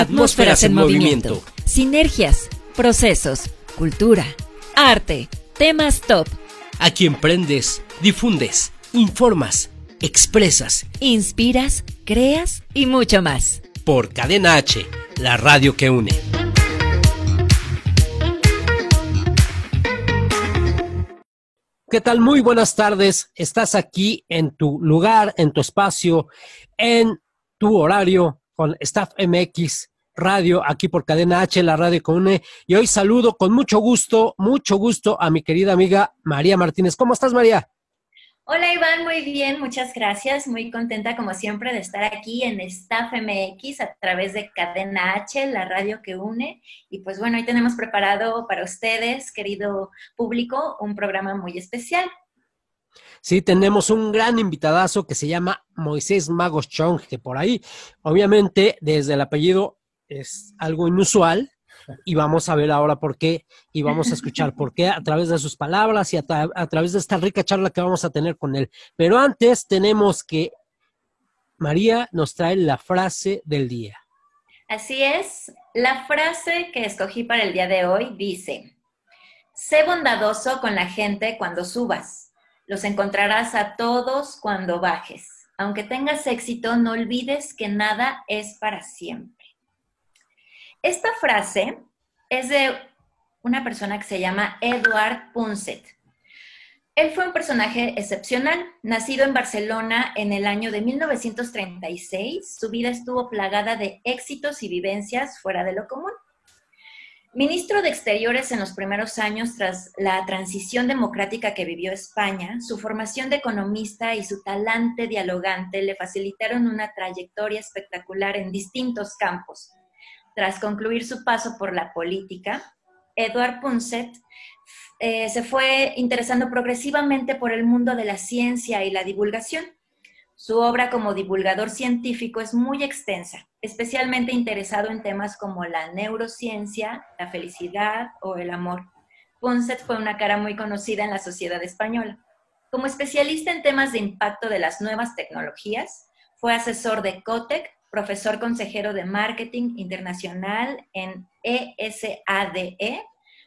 Atmósferas en movimiento. Sinergias, procesos, cultura, arte, temas top. Aquí emprendes, difundes, informas, expresas. Inspiras, creas y mucho más. Por Cadena H, la radio que une. ¿Qué tal? Muy buenas tardes. Estás aquí en tu lugar, en tu espacio, en tu horario con Staff MX Radio, aquí por Cadena H, la radio con une. Y hoy saludo con mucho gusto, mucho gusto a mi querida amiga María Martínez. ¿Cómo estás, María? Hola Iván, muy bien, muchas gracias. Muy contenta como siempre de estar aquí en Staff MX a través de Cadena H, la radio que une. Y pues bueno, hoy tenemos preparado para ustedes, querido público, un programa muy especial. Sí, tenemos un gran invitadazo que se llama Moisés Magos Chong, que por ahí, obviamente, desde el apellido es algo inusual, y vamos a ver ahora por qué y vamos a escuchar por qué a través de sus palabras y a, través de esta rica charla que vamos a tener con él. Pero antes tenemos que María nos trae la frase del día. Así es, la frase que escogí para el día de hoy dice, sé bondadoso con la gente cuando subas, los encontrarás a todos cuando bajes. Aunque tengas éxito, no olvides que nada es para siempre. Esta frase es de una persona que se llama Edward Punset. Él fue un personaje excepcional, nacido en Barcelona en el año de 1936. Su vida estuvo plagada de éxitos y vivencias fuera de lo común. Ministro de Exteriores en los primeros años tras la transición democrática que vivió España, su formación de economista y su talante dialogante le facilitaron una trayectoria espectacular en distintos campos, tras concluir su paso por la política, Edward Punset eh, se fue interesando progresivamente por el mundo de la ciencia y la divulgación. Su obra como divulgador científico es muy extensa, especialmente interesado en temas como la neurociencia, la felicidad o el amor. Punset fue una cara muy conocida en la sociedad española. Como especialista en temas de impacto de las nuevas tecnologías, fue asesor de Cotec, profesor consejero de Marketing Internacional en ESADE, e,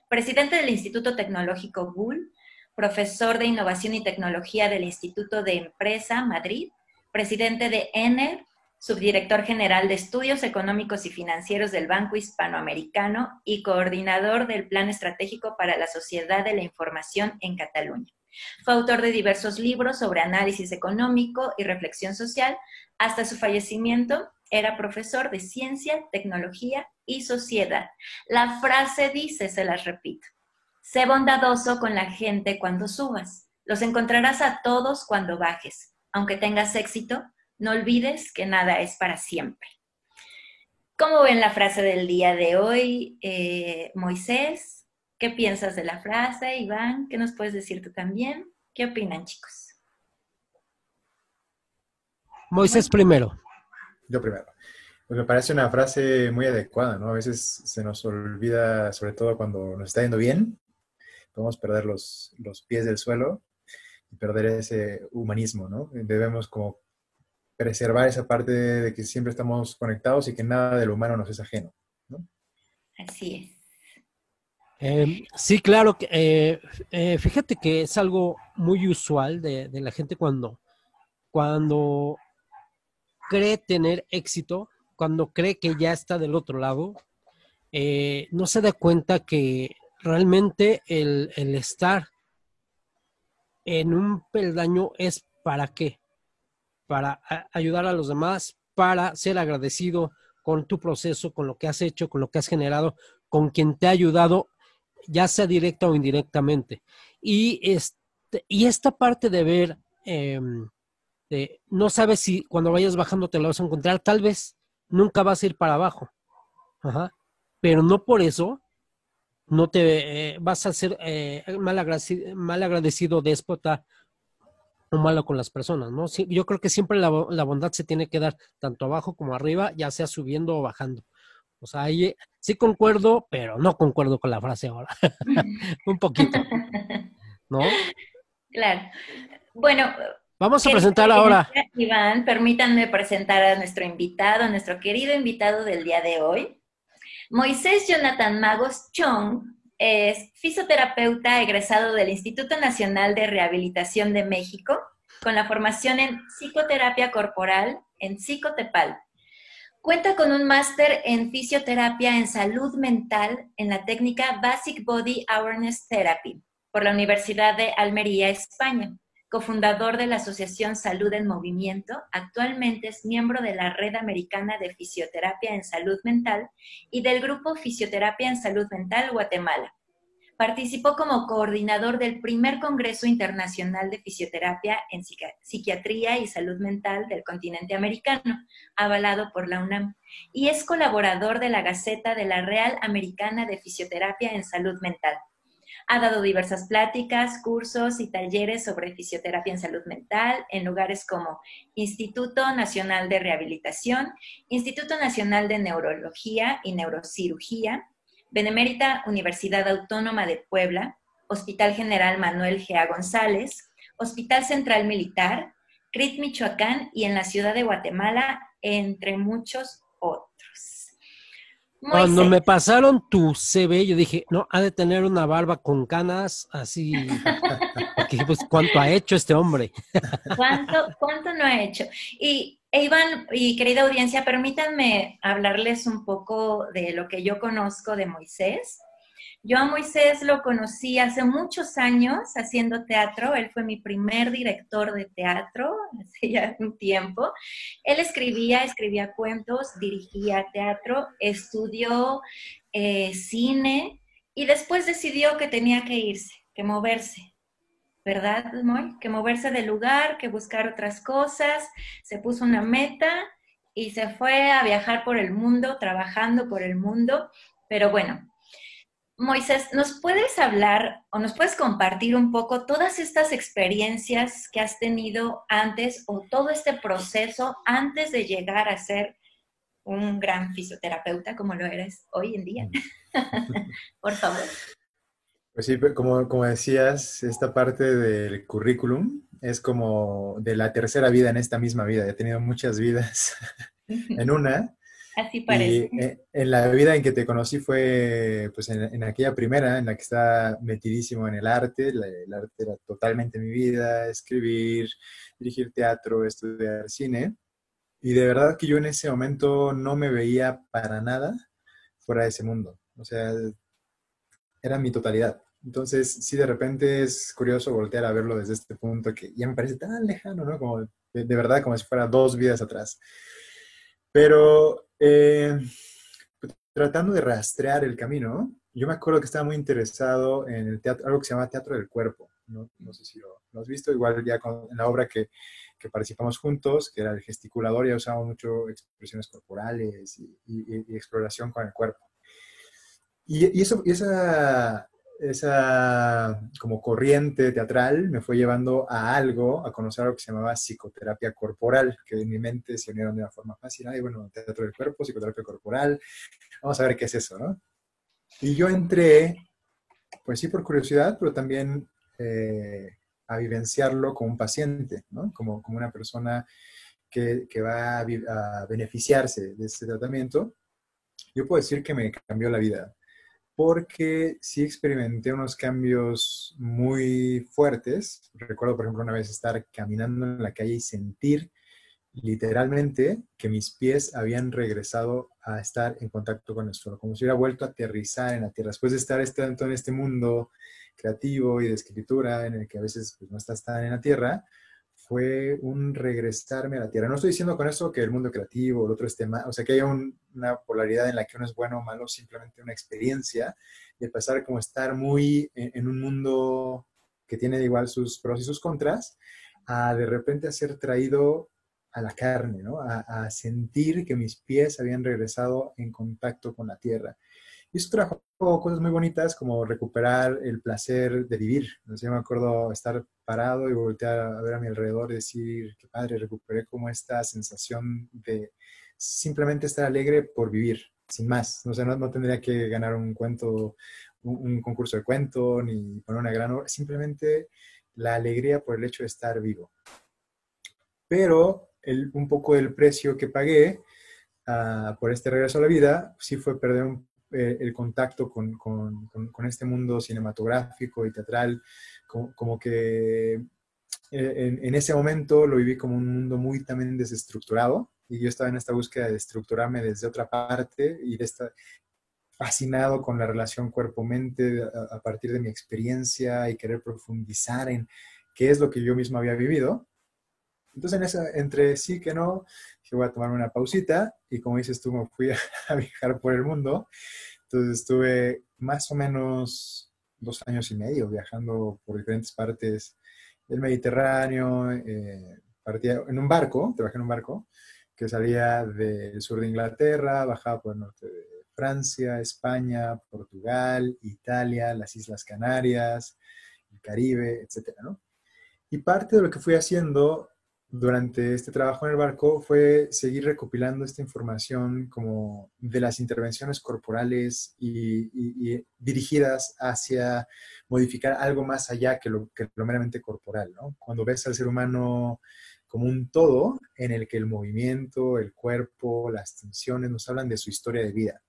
presidente del Instituto Tecnológico GUL, profesor de Innovación y Tecnología del Instituto de Empresa Madrid, presidente de ENER, subdirector general de Estudios Económicos y Financieros del Banco Hispanoamericano y coordinador del Plan Estratégico para la Sociedad de la Información en Cataluña. Fue autor de diversos libros sobre análisis económico y reflexión social. Hasta su fallecimiento era profesor de ciencia, tecnología y sociedad. La frase dice, se las repito, sé bondadoso con la gente cuando subas. Los encontrarás a todos cuando bajes. Aunque tengas éxito, no olvides que nada es para siempre. ¿Cómo ven la frase del día de hoy, eh, Moisés? ¿Qué piensas de la frase, Iván? ¿Qué nos puedes decir tú también? ¿Qué opinan, chicos? Moisés primero. Yo primero. Pues me parece una frase muy adecuada, ¿no? A veces se nos olvida, sobre todo cuando nos está yendo bien, podemos perder los, los pies del suelo y perder ese humanismo, ¿no? Debemos como preservar esa parte de que siempre estamos conectados y que nada del humano nos es ajeno, ¿no? Así es. Eh, sí, claro. Eh, eh, fíjate que es algo muy usual de, la gente cuando, cuando cree tener éxito, cuando cree que ya está del otro lado, no se da cuenta que realmente el, el estar en un peldaño es para qué? Para ayudar a los demás, para ser agradecido con tu proceso, con lo que has hecho, con lo que has generado, con quien te ha ayudado ya sea directa o indirectamente. Y, este, y esta parte de ver, em, no sabes si cuando vayas bajando te lo vas a encontrar, tal vez nunca vas a ir para abajo. pero no por eso no te eh, vas a ser eh, mal, agradecido, mal agradecido, déspota o malo con las personas, ¿no? yo creo que siempre la, bondad se tiene que dar tanto abajo como arriba, ya sea subiendo o bajando. O sea, ahí sí concuerdo, pero no concuerdo con la frase ahora. Un poquito. ¿No? Claro. Bueno, Vamos a presentar ahora. Iván, permítanme presentar a nuestro invitado, a nuestro querido invitado del día de hoy. Moisés Jonathan Magos Chong es fisioterapeuta egresado del Instituto Nacional de Rehabilitación de México con la formación en psicoterapia corporal en Psicotepal. Cuenta con un máster en fisioterapia en salud mental en la técnica Basic Body Awareness Therapy por la Universidad de Almería, España cofundador de la Asociación Salud en Movimiento, actualmente es miembro de la Red Americana de Fisioterapia en Salud Mental y del Grupo Fisioterapia en Salud Mental Guatemala. Participó como coordinador del primer Congreso Internacional de Fisioterapia en Psiquiatría y Salud Mental del continente americano, avalado por la UNAM, y es colaborador de la Gaceta de la Real Americana de Fisioterapia en Salud Mental. Ha dado diversas pláticas, cursos y talleres sobre fisioterapia en salud mental en lugares como Instituto Nacional de Rehabilitación, Instituto Nacional de Neurología y Neurocirugía, Benemérita Universidad Autónoma de Puebla, Hospital General Manuel G.A. González, Hospital Central Militar, CRIT Michoacán y en la ciudad de Guatemala, entre muchos. Cuando me pasaron tu CV, yo dije, no, ha de tener una barba con canas, así. Porque, pues, ¿cuánto ha hecho este hombre? ¿Cuánto, ¿Cuánto no ha hecho? Y, e Iván y querida audiencia, permítanme hablarles un poco de lo que yo conozco de Moisés. Yo a Moisés lo conocí hace muchos años haciendo teatro. Él fue mi primer director de teatro hace ya un tiempo. Él escribía, escribía cuentos, dirigía teatro, estudió eh, cine y después decidió que tenía que irse, que moverse. ¿Verdad, Moy? Que moverse del lugar, que buscar otras cosas. Se puso una meta y se fue a viajar por el mundo, trabajando por el mundo. Pero bueno, Moisés, ¿nos puedes hablar o nos puedes compartir un poco todas estas experiencias que has tenido antes o todo este proceso antes de llegar a ser un gran fisioterapeuta como lo eres hoy en día? Por favor. Pues sí, como, como decías, esta parte del currículum es como de la tercera vida en esta misma vida. He tenido muchas vidas en una. Así parece. Y eh, en la vida en que te conocí fue pues en, aquella primera en la que estaba metidísimo en el arte. el arte era totalmente mi vida, escribir, dirigir teatro, estudiar cine. Y de verdad que yo en ese momento no me veía para nada fuera de ese mundo. O sea, era mi totalidad. Entonces, sí, de repente es curioso voltear a verlo desde este punto que ya me parece tan lejano, ¿no? Como de verdad, como si fuera dos vidas atrás. Pero eh, tratando de rastrear el camino, yo me acuerdo que estaba muy interesado en el teatro, algo que se llama teatro del cuerpo. No, sé si lo, has visto, igual ya en la obra que, que, participamos juntos, que era el gesticulador, ya usamos mucho expresiones corporales y, exploración con el cuerpo. Y, eso, y esa, esa como corriente teatral me fue llevando a algo, a conocer algo que se llamaba psicoterapia corporal, que en mi mente se unieron de una forma fácil. Y bueno, teatro del cuerpo, psicoterapia corporal, vamos a ver qué es eso, ¿no? Y yo entré, pues sí, por curiosidad, pero también eh, a vivenciarlo como un paciente, ¿no? Como, como una persona que, que va a, a beneficiarse de este tratamiento. Yo puedo decir que me cambió la vida porque sí experimenté unos cambios muy fuertes. Recuerdo, por ejemplo, una vez estar caminando en la calle y sentir literalmente que mis pies habían regresado a estar en contacto con el suelo, como si hubiera vuelto a aterrizar en la tierra. Después de estar tanto en este mundo creativo y de escritura, en el que a veces pues, no estás tan en la tierra, fue un regresarme a la tierra. No estoy diciendo con eso que el mundo creativo, el otro esté mal, o sea, que haya una polaridad en la que uno es bueno o malo, simplemente una experiencia de pasar como estar muy en, un mundo que tiene igual sus pros y sus contras, a de repente a ser traído a la carne, ¿no? A, sentir que mis pies habían regresado en contacto con la tierra. Y eso trajo cosas muy bonitas como recuperar el placer de vivir. Yo me acuerdo estar parado y voltear a ver a mi alrededor y decir, qué padre, recuperé como esta sensación de simplemente estar alegre por vivir, sin más. No, sé, no, tendría que ganar un cuento, un, concurso de cuento, ni poner una gran obra, simplemente la alegría por el hecho de estar vivo. Pero el, un poco del precio que pagué uh, por este regreso a la vida sí fue perder un, eh, el contacto con, con, con, este mundo cinematográfico y teatral, como, como que eh, en, ese momento lo viví como un mundo muy también desestructurado y yo estaba en esta búsqueda de estructurarme desde otra parte y de estar fascinado con la relación cuerpo-mente a partir de mi experiencia y querer profundizar en qué es lo que yo mismo había vivido. Entonces, en esa, entre sí que no, dije, voy a tomar una pausita y como dices tú, me fui a, viajar por el mundo. Entonces, estuve más o menos dos años y medio viajando por diferentes partes del Mediterráneo. Eh, partía en un barco, trabajé en un barco que salía del sur de Inglaterra, bajaba por el norte de Francia, España, Portugal, Italia, las Islas Canarias, el Caribe, etcétera, ¿no? Y parte de lo que fui haciendo durante este trabajo en el barco fue seguir recopilando esta información como de las intervenciones corporales y, dirigidas hacia modificar algo más allá que lo, que lo meramente corporal, ¿no? Cuando ves al ser humano como un todo en el que el movimiento, el cuerpo, las tensiones nos hablan de su historia de vida.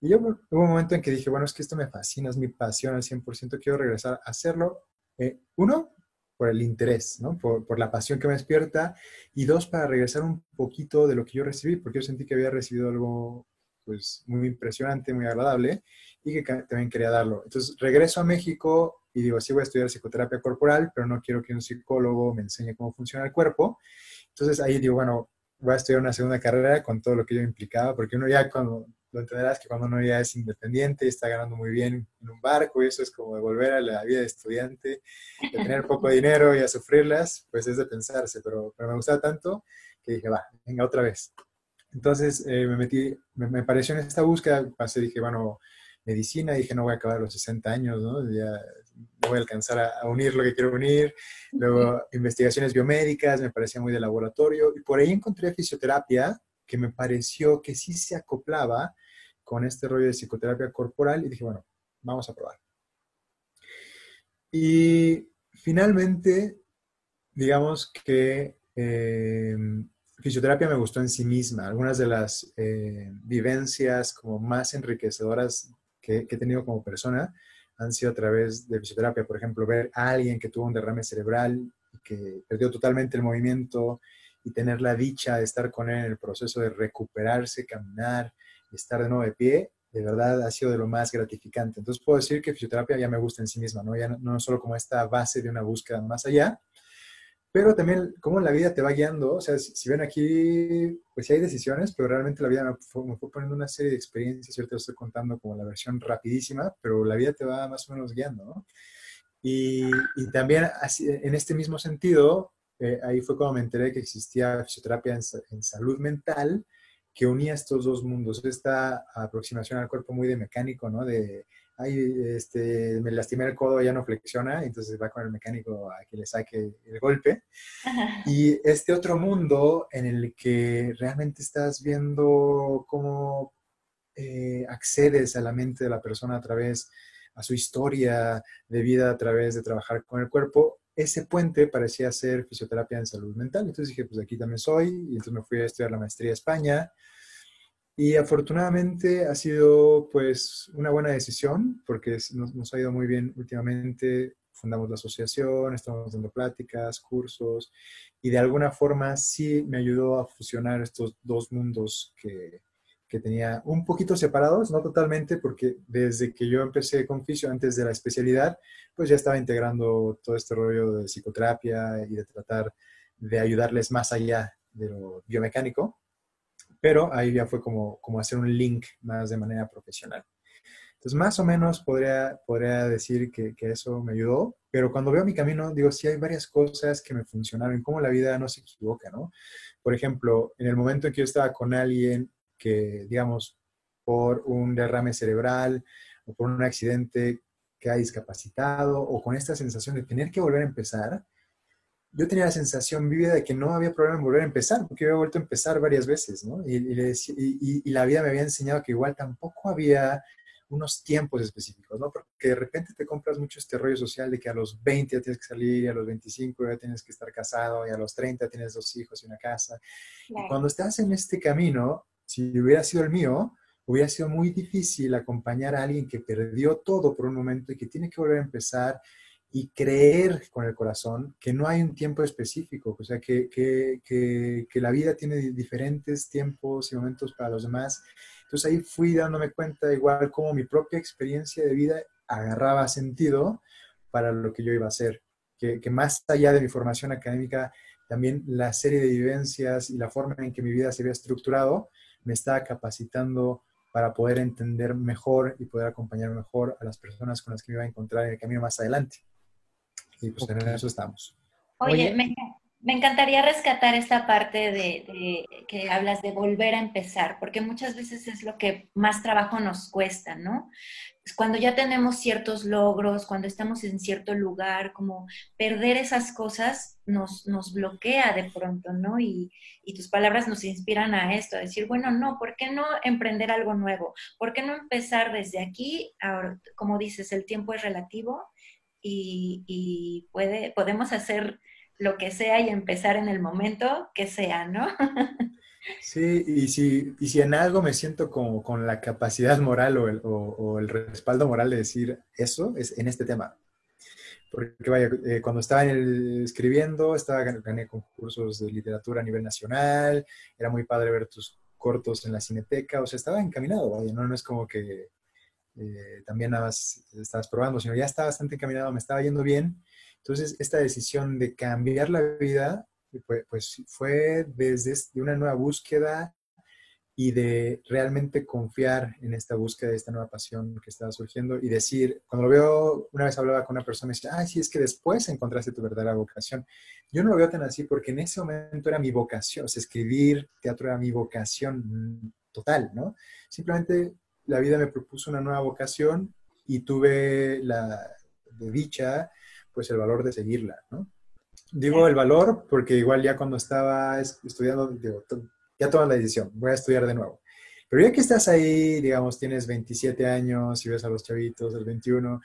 Y yo hubo un momento en que dije, bueno, es que esto me fascina, es mi pasión al 100%, quiero regresar a hacerlo. Eh, uno, por el interés, ¿no? Por, por, la pasión que me despierta. Y dos, para regresar un poquito de lo que yo recibí, porque yo sentí que había recibido algo pues muy impresionante, muy agradable y que también quería darlo. Entonces regreso a México y digo, sí voy a estudiar psicoterapia corporal, pero no quiero que un psicólogo me enseñe cómo funciona el cuerpo. Entonces ahí digo, bueno, voy a estudiar una segunda carrera con todo lo que yo implicaba, porque uno ya cuando lo entenderás que cuando uno ya es independiente y está ganando muy bien en un barco y eso es como de volver a la vida de estudiante, de tener poco dinero y a sufrirlas, pues es de pensarse, pero, pero me gustaba tanto que dije, va, venga otra vez. Entonces eh, me metí, me, me, pareció en esta búsqueda, pasé, dije, bueno, medicina, dije, no voy a acabar los 60 años, ¿no? Ya voy a alcanzar a, a, unir lo que quiero unir. Luego, investigaciones biomédicas, me parecía muy de laboratorio. Y por ahí encontré fisioterapia, que me pareció que sí se acoplaba con este rollo de psicoterapia corporal y dije, bueno, vamos a probar. Y finalmente, digamos que eh, fisioterapia me gustó en sí misma. Algunas de las eh, vivencias como más enriquecedoras que, he tenido como persona han sido a través de fisioterapia. Por ejemplo, ver a alguien que tuvo un derrame cerebral que perdió totalmente el movimiento y tener la dicha de estar con él en el proceso de recuperarse, caminar, estar de nuevo de pie, de verdad ha sido de lo más gratificante. Entonces puedo decir que fisioterapia ya me gusta en sí misma, ¿no? Ya no, no solo como esta base de una búsqueda más allá, pero también cómo la vida te va guiando. O sea, si, ven aquí, pues sí hay decisiones, pero realmente la vida me fue, me fue poniendo una serie de experiencias. Yo te lo estoy contando como la versión rapidísima, pero la vida te va más o menos guiando, ¿no? Y, y también así, en este mismo sentido, eh, ahí fue cuando me enteré que existía fisioterapia en, en salud mental que unía estos dos mundos, esta aproximación al cuerpo muy de mecánico, ¿no? De, ay, este, me lastimé el codo, ya no flexiona, entonces va con el mecánico a que le saque el golpe. Y este otro mundo en el que realmente estás viendo cómo eh, accedes a la mente de la persona a través, a su historia de vida a través de trabajar con el cuerpo, ese puente parecía ser fisioterapia en salud mental. Entonces dije, pues aquí también soy, y entonces me fui a estudiar la maestría a España. Y afortunadamente ha sido pues una buena decisión porque nos, nos, ha ido muy bien últimamente. Fundamos la asociación, estamos dando pláticas, cursos y de alguna forma sí me ayudó a fusionar estos dos mundos que, que tenía un poquito separados, no totalmente, porque desde que yo empecé con fisio, antes de la especialidad, pues ya estaba integrando todo este rollo de psicoterapia y de tratar de ayudarles más allá de lo biomecánico, pero ahí ya fue como, como hacer un link más de manera profesional. Entonces, más o menos podría, podría decir que, que, eso me ayudó, pero cuando veo mi camino, digo, sí hay varias cosas que me funcionaron, cómo la vida no se equivoca, ¿no? Por ejemplo, en el momento en que yo estaba con alguien que, digamos, por un derrame cerebral o por un accidente que ha discapacitado o con esta sensación de tener que volver a empezar, yo tenía la sensación vívida de que no había problema en volver a empezar, porque había vuelto a empezar varias veces, ¿no? Y, y, y, la vida me había enseñado que igual tampoco había unos tiempos específicos, ¿no? Porque de repente te compras mucho este rollo social de que a los 20 ya tienes que salir, y a los 25 ya tienes que estar casado, y a los 30 tienes dos hijos y una casa. Y cuando estás en este camino, si hubiera sido el mío, hubiera sido muy difícil acompañar a alguien que perdió todo por un momento y que tiene que volver a empezar y creer con el corazón que no hay un tiempo específico, o sea, que, que, que, la vida tiene diferentes tiempos y momentos para los demás. Entonces ahí fui dándome cuenta igual como mi propia experiencia de vida agarraba sentido para lo que yo iba a hacer, que, que más allá de mi formación académica, también la serie de vivencias y la forma en que mi vida se había estructurado me estaba capacitando para poder entender mejor y poder acompañar mejor a las personas con las que me iba a encontrar en el camino más adelante. Y pues en eso estamos. Oye, Me, encantaría rescatar esta parte de, que hablas de volver a empezar, porque muchas veces es lo que más trabajo nos cuesta, ¿no? Cuando ya tenemos ciertos logros, cuando estamos en cierto lugar, como perder esas cosas nos, bloquea de pronto, ¿no? Y, y, tus palabras nos inspiran a esto, a decir, bueno, no, ¿por qué no emprender algo nuevo? ¿Por qué no empezar desde aquí? Ahora, como dices, el tiempo es relativo y, puede, podemos hacer lo que sea y empezar en el momento que sea, ¿no? Sí, y si, y si en algo me siento como con la capacidad moral o el, o, el respaldo moral de decir eso, es en este tema. Porque vaya, eh, cuando estaba escribiendo, estaba, gané concursos de literatura a nivel nacional, era muy padre ver tus cortos en la cineteca, o sea, estaba encaminado, vaya, no, no es como que eh, también nada más estabas probando, sino ya estaba bastante encaminado, me estaba yendo bien. Entonces, esta decisión de cambiar la vida, pues, fue desde una nueva búsqueda y de realmente confiar en esta búsqueda, de esta nueva pasión que estaba surgiendo y decir, cuando lo veo, una vez hablaba con una persona y decía, ay, sí, es que después encontraste tu verdadera vocación. Yo no lo veo tan así porque en ese momento era mi vocación, o sea, escribir teatro era mi vocación total, ¿no? Simplemente la vida me propuso una nueva vocación y tuve la de dicha, pues el valor de seguirla, ¿no? Digo el valor porque igual ya cuando estaba estudiando, digo, ya tomas la decisión, voy a estudiar de nuevo. Pero ya que estás ahí, digamos, tienes 27 años y ves a los chavitos del 21,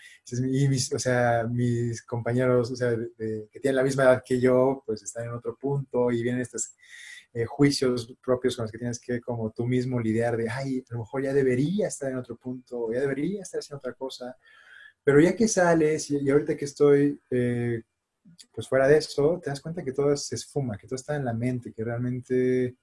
y mis, o sea, mis compañeros, o sea, que tienen la misma edad que yo, pues están en otro punto y vienen estas eh, juicios propios con los que tienes que como tú mismo lidiar de, ay, a lo mejor ya debería estar en otro punto, ya debería estar haciendo otra cosa. Pero ya que sales y, ahorita que estoy eh, pues fuera de eso, te das cuenta que todo se esfuma, que todo está en la mente, que realmente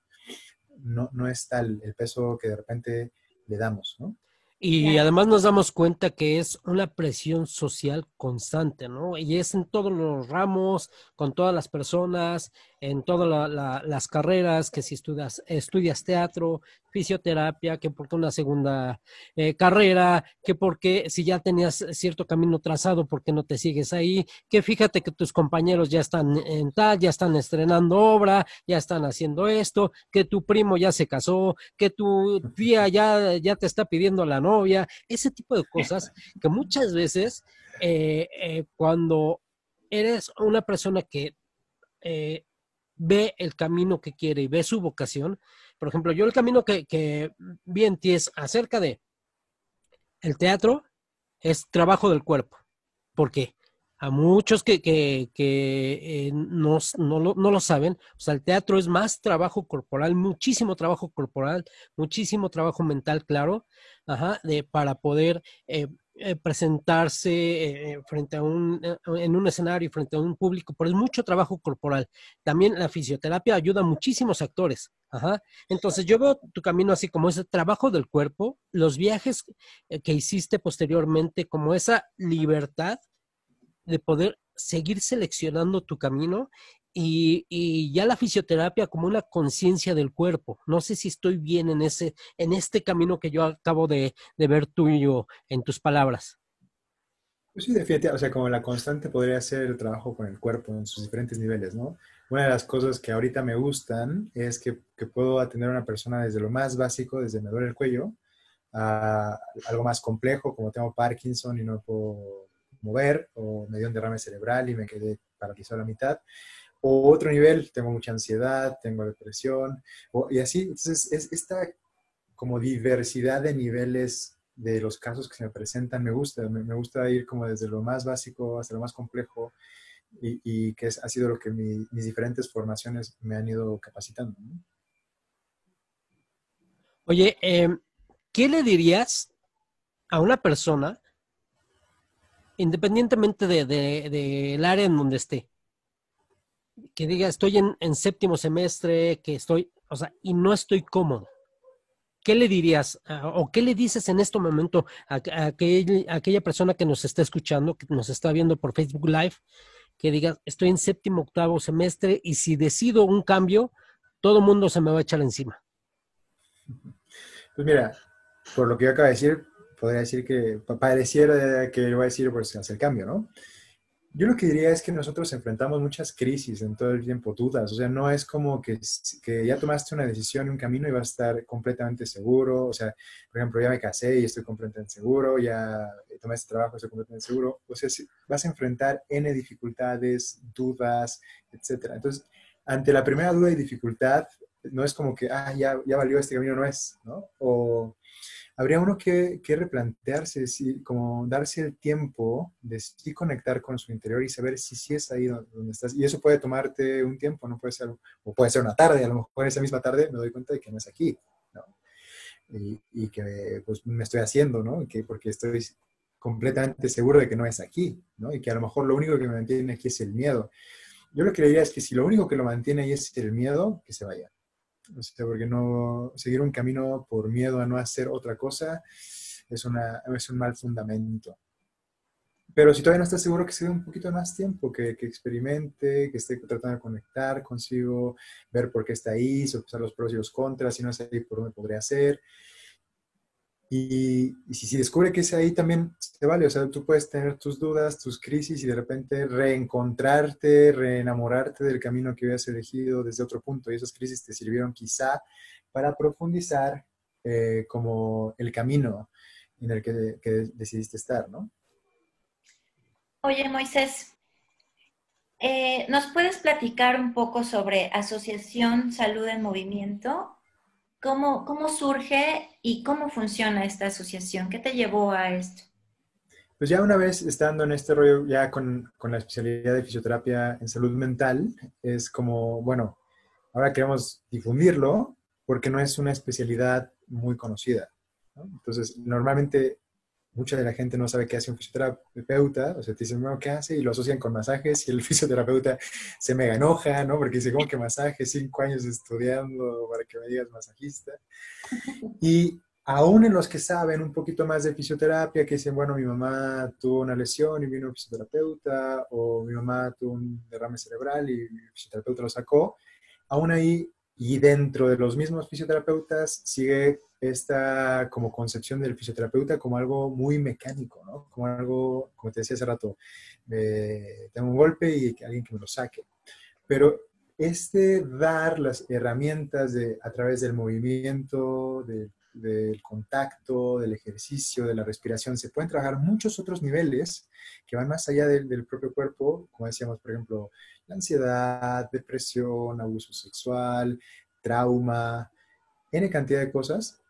no, no es tal el peso que de repente le damos, ¿no? Y además nos damos cuenta que es una presión social constante, ¿no? Y es en todos los ramos, con todas las personas, en todas las carreras, que si estudias, estudias teatro, fisioterapia, que porque una segunda eh, carrera, que porque si ya tenías cierto camino trazado, ¿por qué no te sigues ahí? Que fíjate que tus compañeros ya están en tal, ya están estrenando obra, ya están haciendo esto, que tu primo ya se casó, que tu tía ya, ya te está pidiendo la novia, ese tipo de cosas que muchas veces eh, eh, cuando eres una persona que ve el camino que quiere y ve su vocación. Por ejemplo, yo el camino que, que vi en es acerca de el teatro, es trabajo del cuerpo. ¿Por qué? A muchos que, que, que eh, no, no, lo, no, lo, saben, o sea, el teatro es más trabajo corporal, muchísimo trabajo corporal, muchísimo trabajo mental, claro, ajá, de, para poder eh, eh, presentarse eh, frente a un, eh, en un escenario, frente a un público, pero es mucho trabajo corporal. También la fisioterapia ayuda a muchísimos actores. Ajá. Entonces yo veo tu camino así como ese trabajo del cuerpo, los viajes que hiciste posteriormente, como esa libertad de poder seguir seleccionando tu camino y, ya la fisioterapia como una conciencia del cuerpo. No sé si estoy bien en, ese, en este camino que yo acabo de, ver tuyo en tus palabras. Pues sí, definitivamente, o sea, como la constante podría ser el trabajo con el cuerpo en sus diferentes niveles, ¿no? Una de las cosas que ahorita me gustan es que, que puedo atender a una persona desde lo más básico, desde me duele el cuello, a algo más complejo, como tengo Parkinson y no puedo mover, o me dio un derrame cerebral y me quedé paralizado a la mitad, o otro nivel, tengo mucha ansiedad, tengo depresión, y así. Entonces, es esta como diversidad de niveles de los casos que se me presentan me gusta. Me, gusta ir como desde lo más básico hasta lo más complejo y, que ha sido lo que mis diferentes formaciones me han ido capacitando. Oye, em, ¿qué le dirías a una persona, independientemente del de, área en donde esté, que diga, estoy en, séptimo semestre, que estoy, o sea, y no estoy cómodo. ¿Qué le dirías o qué le dices en este momento a, aquella persona que nos está escuchando, que nos está viendo por Facebook Live, que diga, estoy en séptimo, octavo semestre y si decido un cambio, todo mundo se me va a echar encima? Pues mira, por lo que yo acabo de decir, podría decir que pareciera que voy a decir, pues, hacer cambio, ¿no? Yo lo que diría es que nosotros enfrentamos muchas crisis en todo el tiempo, dudas. O sea, no es como que, que ya tomaste una decisión, un camino y vas a estar completamente seguro. O sea, por ejemplo, ya me casé y estoy completamente seguro, ya tomé este trabajo y estoy completamente seguro. O sea, vas a enfrentar N dificultades, dudas, etc. Entonces, ante la primera duda y dificultad, no es como que, ah, ya, ya valió este camino, no es, ¿no? O habría uno que, replantearse, como darse el tiempo de sí conectar con su interior y saber si sí es ahí donde estás. Y eso puede tomarte un tiempo, no puede ser, o puede ser una tarde, a lo mejor esa misma tarde me doy cuenta de que no es aquí, ¿no? Y, que pues me estoy haciendo, ¿no? que, porque estoy completamente seguro de que no es aquí, ¿no? Y que a lo mejor lo único que me mantiene aquí es el miedo. Yo lo que diría es que si lo único que lo mantiene ahí es el miedo, que se vaya porque no seguir un camino por miedo a no hacer otra cosa es, una, es un mal fundamento. Pero si todavía no estás seguro, que se dé un poquito más tiempo, que, que, experimente, que esté tratando de conectar consigo, ver por qué está ahí, sopesar los pros y los contras, si no ahí, por dónde podría ser. Y, si, descubre que es ahí también se vale, o sea, tú puedes tener tus dudas, tus crisis y de repente reencontrarte, reenamorarte del camino que habías elegido desde otro punto. Y esas crisis te sirvieron quizá para profundizar eh, como el camino en el que, decidiste estar, ¿no? Oye, Moisés, eh, ¿nos puedes platicar un poco sobre Asociación Salud en Movimiento? ¿Cómo, ¿Cómo surge y cómo funciona esta asociación? ¿Qué te llevó a esto? Pues ya una vez estando en este rollo, ya con, con, la especialidad de fisioterapia en salud mental, es como, bueno, ahora queremos difundirlo porque no es una especialidad muy conocida. Entonces, normalmente mucha de la gente no sabe qué hace un fisioterapeuta, o sea, te dicen, bueno, ¿qué hace? Y lo asocian con masajes y el fisioterapeuta se mega enoja, ¿no? Porque dice, ¿cómo que masaje? Cinco años estudiando para que me digas masajista. Y aún en los que saben un poquito más de fisioterapia, que dicen, bueno, mi mamá tuvo una lesión y vino un fisioterapeuta, o mi mamá tuvo un derrame cerebral y el fisioterapeuta lo sacó, aún ahí y dentro de los mismos fisioterapeutas sigue esta como concepción del fisioterapeuta como algo muy mecánico. Como algo, como te decía hace rato, tengo un golpe y alguien que me lo saque. Pero este dar las herramientas de, a través del movimiento, del contacto, del ejercicio, de la respiración, se pueden trabajar muchos otros niveles que van más allá del, del propio cuerpo, como decíamos, por ejemplo, la ansiedad, depresión, abuso sexual, trauma, N cantidad de cosas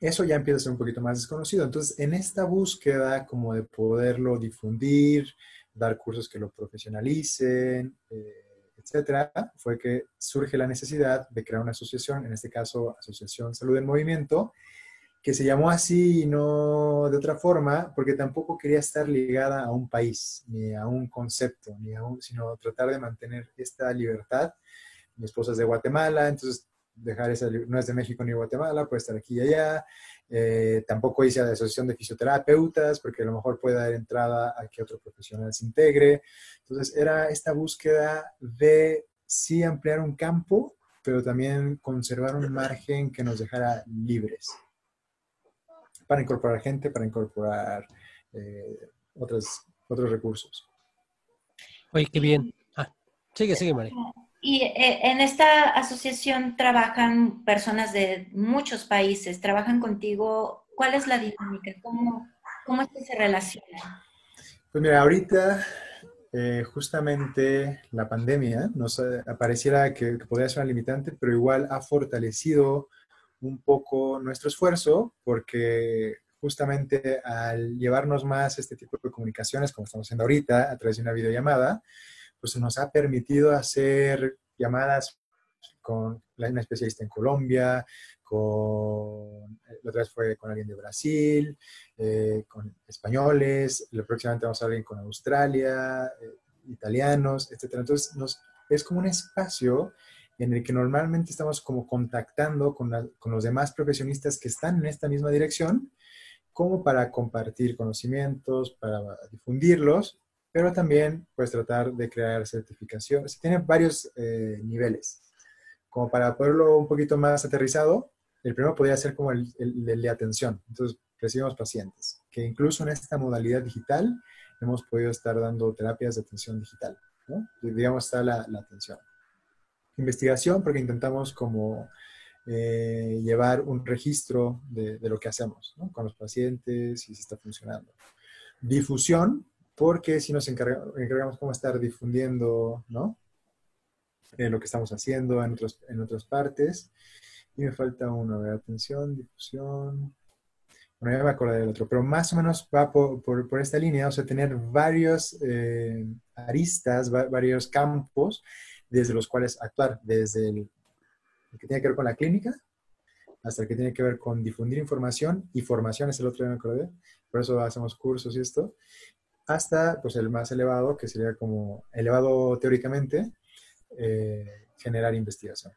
eso ya empieza a ser un poquito más desconocido. Entonces, en esta búsqueda como de poderlo difundir, dar cursos que lo profesionalicen, eh, etcétera, fue que surge la necesidad de crear una asociación, en este caso Asociación Salud en Movimiento, que se llamó así y no de otra forma, porque tampoco quería estar ligada a un país, ni a un concepto, ni a un, sino tratar de mantener esta libertad. Mi esposa es de Guatemala, entonces dejar esa, no es de México ni Guatemala, puede estar aquí y allá. Eh, tampoco hice la asociación de fisioterapeutas, porque a lo mejor puede dar entrada a que otro profesional se integre. Entonces, era esta búsqueda de sí ampliar un campo, pero también conservar un margen que nos dejara libres para incorporar gente, para incorporar eh, otros, otros recursos. Oye, qué bien. Ah, sigue, sigue, María. Y eh, en esta asociación trabajan personas de muchos países, trabajan contigo. ¿Cuál es la dinámica? ¿Cómo, cómo es que se relaciona? Pues mira, ahorita eh, justamente la pandemia nos apareciera que, que ser una limitante, pero igual ha fortalecido un poco nuestro esfuerzo porque justamente al llevarnos más este tipo de comunicaciones, como estamos haciendo ahorita, a través de una videollamada, pues nos ha permitido hacer llamadas con una especialista en Colombia, con, la otra vez fue con alguien de Brasil, eh, con españoles, próximamente vamos a hablar con Australia, eh, italianos, etc. Entonces, nos, es como un espacio en el que normalmente estamos como contactando con, con los demás profesionistas que están en esta misma dirección como para compartir conocimientos, para difundirlos, pero también pues tratar de crear certificaciones. Tiene varios eh, niveles. Como para poderlo un poquito más aterrizado, el primero podría ser como el, de atención. Entonces, recibimos pacientes, que incluso en esta modalidad digital hemos podido estar dando terapias de atención digital. ¿no? digamos, está la, la atención. Investigación, porque intentamos como eh, llevar un registro de, lo que hacemos con los pacientes y si está funcionando. Difusión, porque si nos encargamos como estar difundiendo ¿no? Eh, lo que estamos haciendo en, otros, en otras partes. Y me falta uno, ver, atención, difusión. Bueno, ya me acordé del otro, pero más o menos va por, por, esta línea, o sea, tener varios eh, aristas, varios campos desde los cuales actuar, desde el el que tiene que ver con la clínica, hasta el que tiene que ver con difundir información y formación es el otro, me acordé, por eso hacemos cursos y esto, hasta pues el más elevado, que sería como elevado teóricamente, eh, generar investigación.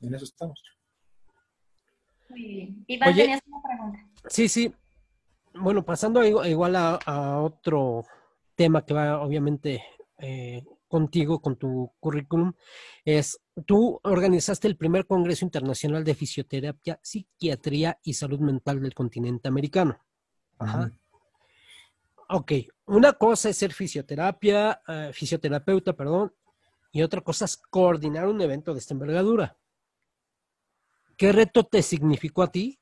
en eso estamos. Muy bien. Iván, tenías una pregunta. Sí, sí. Bueno, pasando igual a, otro tema que va obviamente eh, contigo, con tu currículum, es, tú organizaste el primer Congreso Internacional de Fisioterapia, Psiquiatría y Salud Mental del continente americano. Ajá. Ok, una cosa es ser fisioterapia, eh, fisioterapeuta, perdón, y otra cosa es coordinar un evento de esta envergadura. ¿Qué reto te significó a ti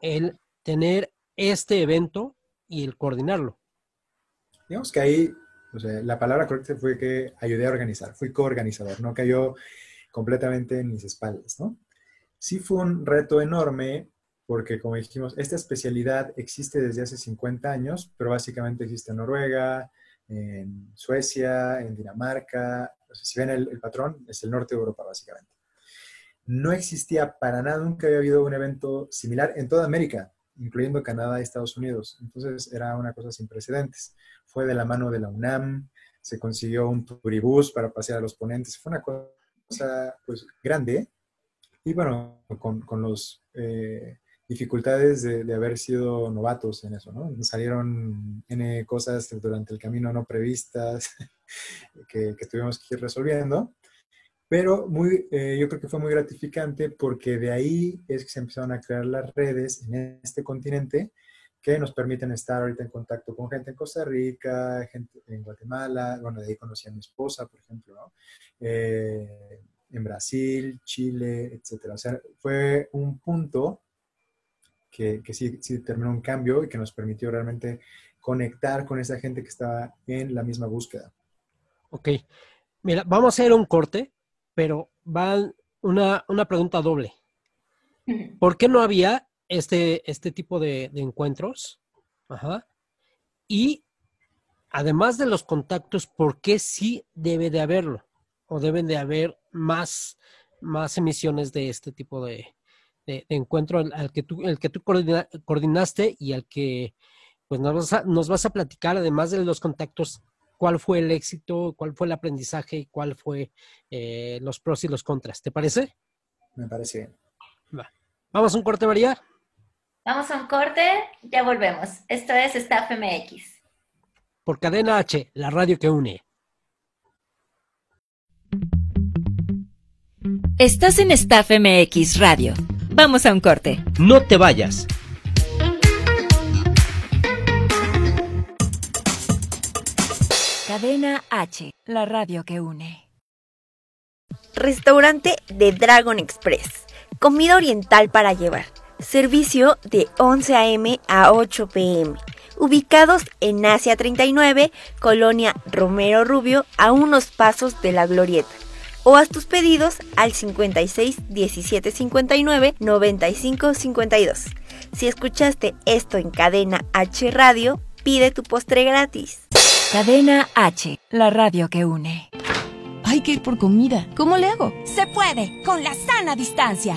el tener este evento y el coordinarlo? Digamos que ahí la palabra correcta fue que ayudé a organizar, fui coorganizador, no cayó completamente en mis espaldas, ¿no? Sí fue un reto enorme porque, como dijimos, esta especialidad existe desde hace 50 años, pero básicamente existe en Noruega, en Suecia, en Dinamarca. si ven el, el, patrón, es el norte de Europa, básicamente. No existía para nada, nunca había habido un evento similar en toda América, incluyendo Canadá y Estados Unidos. Entonces era una cosa sin precedentes fue de la mano de la UNAM, se consiguió un turibús para pasear a los ponentes, fue una cosa pues grande y bueno, con, con los eh, dificultades de, haber sido novatos en eso, ¿no? Salieron N cosas durante el camino no previstas que, que tuvimos que ir resolviendo, pero muy, eh, yo creo que fue muy gratificante porque de ahí es que se empezaron a crear las redes en este continente que nos permiten estar ahorita en contacto con gente en Costa Rica, gente en Guatemala, bueno, de ahí conocí a mi esposa, por ejemplo, eh, en Brasil, Chile, etcétera. O sea, fue un punto que, que sí, sí terminó un cambio y que nos permitió realmente conectar con esa gente que estaba en la misma búsqueda. Ok. Mira, vamos a hacer un corte, pero va una, una pregunta doble. ¿Por qué no había este, este tipo de, encuentros. Ajá. Y además de los contactos, ¿por qué sí debe de haberlo? O deben de haber más, más emisiones de este tipo de, encuentro al, que tú, el que tú coordinaste y al que pues nos vas, a, nos vas a platicar, además de los contactos, cuál fue el éxito, cuál fue el aprendizaje y cuál fue eh, los pros y los contras. ¿Te parece? Me parece bien. Vamos a un corte, María. Vamos a un corte, ya volvemos. Esto es Staff MX. Por Cadena H, la radio que une. Estás en Staff MX Radio. Vamos a un corte. No te vayas. Cadena H, la radio que une. Restaurante de Dragon Express. Comida oriental para llevar. Servicio de 11 a.m. a 8 p.m. Ubicados en Asia 39, Colonia Romero Rubio, a unos pasos de la Glorieta. O haz tus pedidos al 56 17 59 95 52. Si escuchaste esto en Cadena H Radio, pide tu postre gratis. Cadena H, la radio que une. Hay que ir por comida. ¿Cómo le hago? Se puede, con la sana distancia.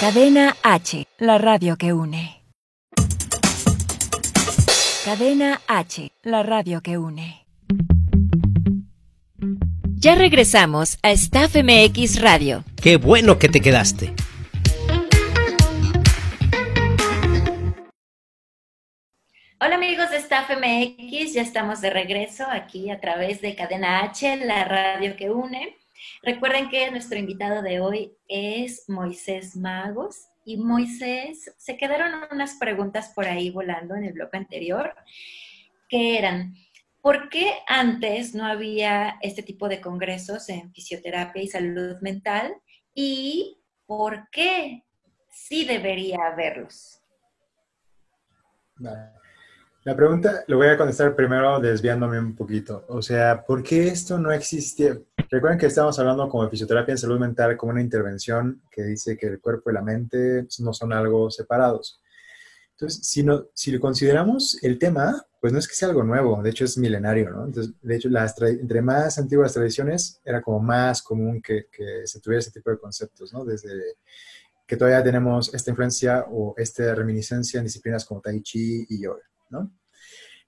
Cadena H, la radio que une. Cadena H, la radio que une. Ya regresamos a Staff MX Radio. Qué bueno que te quedaste. Hola amigos de Staff MX, ya estamos de regreso aquí a través de Cadena H, la radio que une. Recuerden que nuestro invitado de hoy es Moisés Magos. Y Moisés, se quedaron unas preguntas por ahí volando en el bloque anterior, que eran, ¿por qué antes no había este tipo de congresos en fisioterapia y salud mental? ¿Y por qué sí debería haberlos? La pregunta lo voy a contestar primero desviándome un poquito. O sea, ¿por qué esto no existía? Recuerden que estamos hablando como de fisioterapia en salud mental como una intervención que dice que el cuerpo y la mente no son algo separados. Entonces, si, si consideramos el tema, pues no es que sea algo nuevo, de hecho es milenario, ¿no? Entonces, de hecho, las entre más antiguas tradiciones era como más común que, que se tuviera ese tipo de conceptos, ¿no? Desde que todavía tenemos esta influencia o esta reminiscencia en disciplinas como Tai Chi y Yoga. ¿no?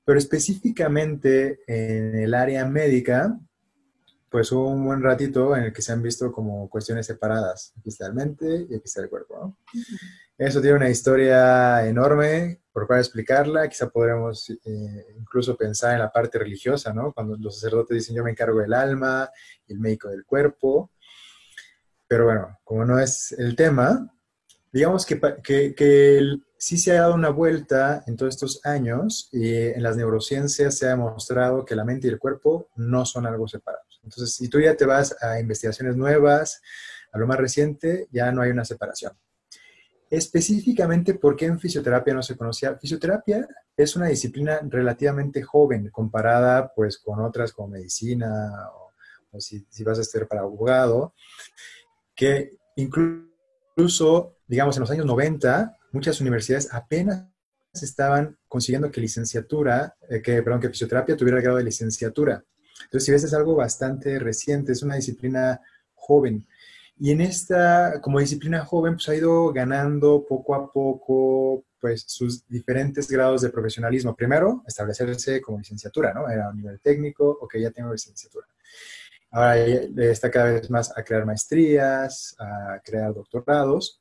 Pero específicamente en el área médica, pues hubo un buen ratito en el que se han visto como cuestiones separadas. Aquí está el mente y aquí está el cuerpo, ¿no? Eso tiene una historia enorme, por cual explicarla. Quizá podremos eh, incluso pensar en la parte religiosa, ¿no? Cuando los sacerdotes dicen yo me encargo del alma y el médico del cuerpo. Pero bueno, como no es el tema, digamos que, que, que el, sí se ha dado una vuelta en todos estos años y en las neurociencias se ha demostrado que la mente y el cuerpo no son algo separados. Entonces, si tú ya te vas a investigaciones nuevas, a lo más reciente, ya no hay una separación. Específicamente, ¿por qué en fisioterapia no se conocía? Fisioterapia es una disciplina relativamente joven comparada pues con otras como medicina o, si, vas a ser para abogado, que incluso, digamos, en los años 90 muchas universidades apenas estaban consiguiendo que licenciatura, eh, que, perdón, que fisioterapia tuviera el grado de licenciatura. Entonces, si ves, es algo bastante reciente, es una disciplina joven. Y en esta, como disciplina joven, pues ha ido ganando poco a poco, pues, sus diferentes grados de profesionalismo. Primero, establecerse como licenciatura, ¿no? Era un nivel técnico, ok, ya tengo licenciatura. Ahora está cada vez más a crear maestrías, a crear doctorados.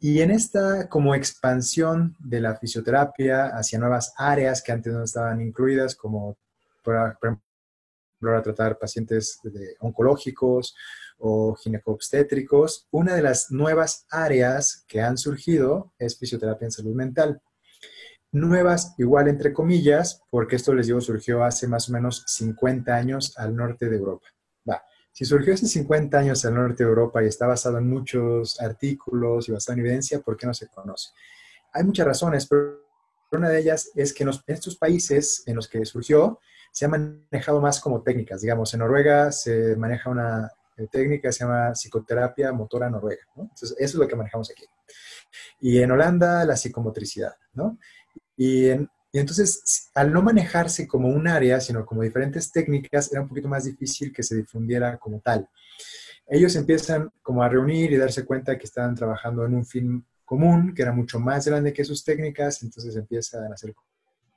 Y en esta como expansión de la fisioterapia hacia nuevas áreas que antes no estaban incluidas, como por ejemplo, a tratar pacientes oncológicos o ginecobstétricos, una de las nuevas áreas que han surgido es fisioterapia en salud mental. Nuevas, igual entre comillas, porque esto les digo surgió hace más o menos 50 años al norte de Europa. Va, si surgió hace 50 años al norte de Europa y está basado en muchos artículos y basado en evidencia, ¿por qué no se conoce? Hay muchas razones, pero una de ellas es que en, estos países en los que surgió se ha manejado más como técnicas. Digamos, en Noruega se maneja una eh, técnica que se llama psicoterapia motora noruega. Eso es lo que manejamos aquí. Y en Holanda, la psicomotricidad. Y, entonces, al no manejarse como un área, sino como diferentes técnicas, era un poquito más difícil que se difundiera como tal. Ellos empiezan como a reunir y darse cuenta que estaban trabajando en un fin común, que era mucho más grande que sus técnicas, entonces empiezan a hacer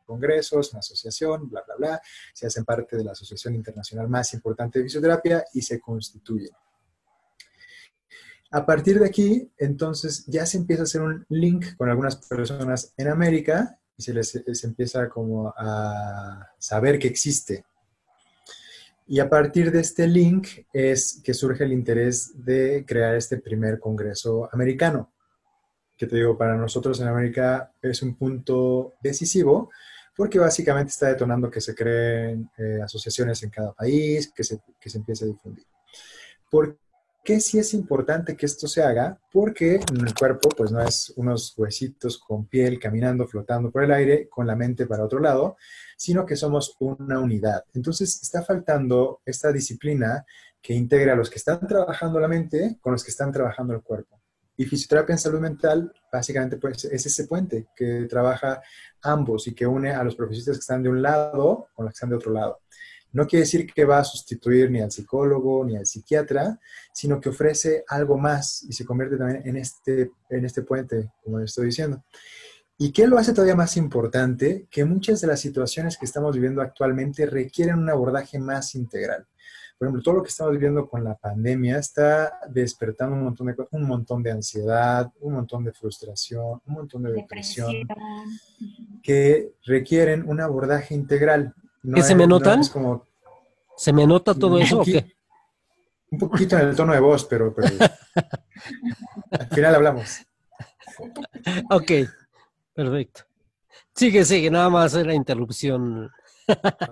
congresos, una asociación, bla, bla, bla, se hacen parte de la asociación internacional más importante de fisioterapia y se constituyen. A partir de aquí, entonces ya se empieza a hacer un link con algunas personas en América y se les, empieza como a saber que existe. Y a partir de este link es que surge el interés de crear este primer congreso americano, que te digo, para nosotros en América es un punto decisivo porque básicamente está detonando que se creen eh, asociaciones en cada país, que se, que se empiece a difundir. ¿Por qué sí es importante que esto se haga? Porque el cuerpo pues no es unos huesitos con piel caminando, flotando por el aire, con la mente para otro lado, sino que somos una unidad. Entonces está faltando esta disciplina que integre a los que están trabajando la mente con los que están trabajando el cuerpo. Y fisioterapia en salud mental básicamente pues, es ese puente que trabaja ambos y que une a los profesionistas que están de un lado con los que están de otro lado. No quiere decir que va a sustituir ni al psicólogo ni al psiquiatra, sino que ofrece algo más y se convierte también en este, en este puente, como les estoy diciendo. ¿Y qué lo hace todavía más importante? Que muchas de las situaciones que estamos viviendo actualmente requieren un abordaje más integral. Por ejemplo, todo lo que estamos viviendo con la pandemia está despertando un montón de un montón de ansiedad, un montón de frustración, un montón de depresión, que requieren un abordaje integral. ¿Qué se me notan? ¿Se me nota todo eso o qué? Un poquito en el tono de voz, pero, al final hablamos. Ok, perfecto. Sigue, sigue, nada más era interrupción.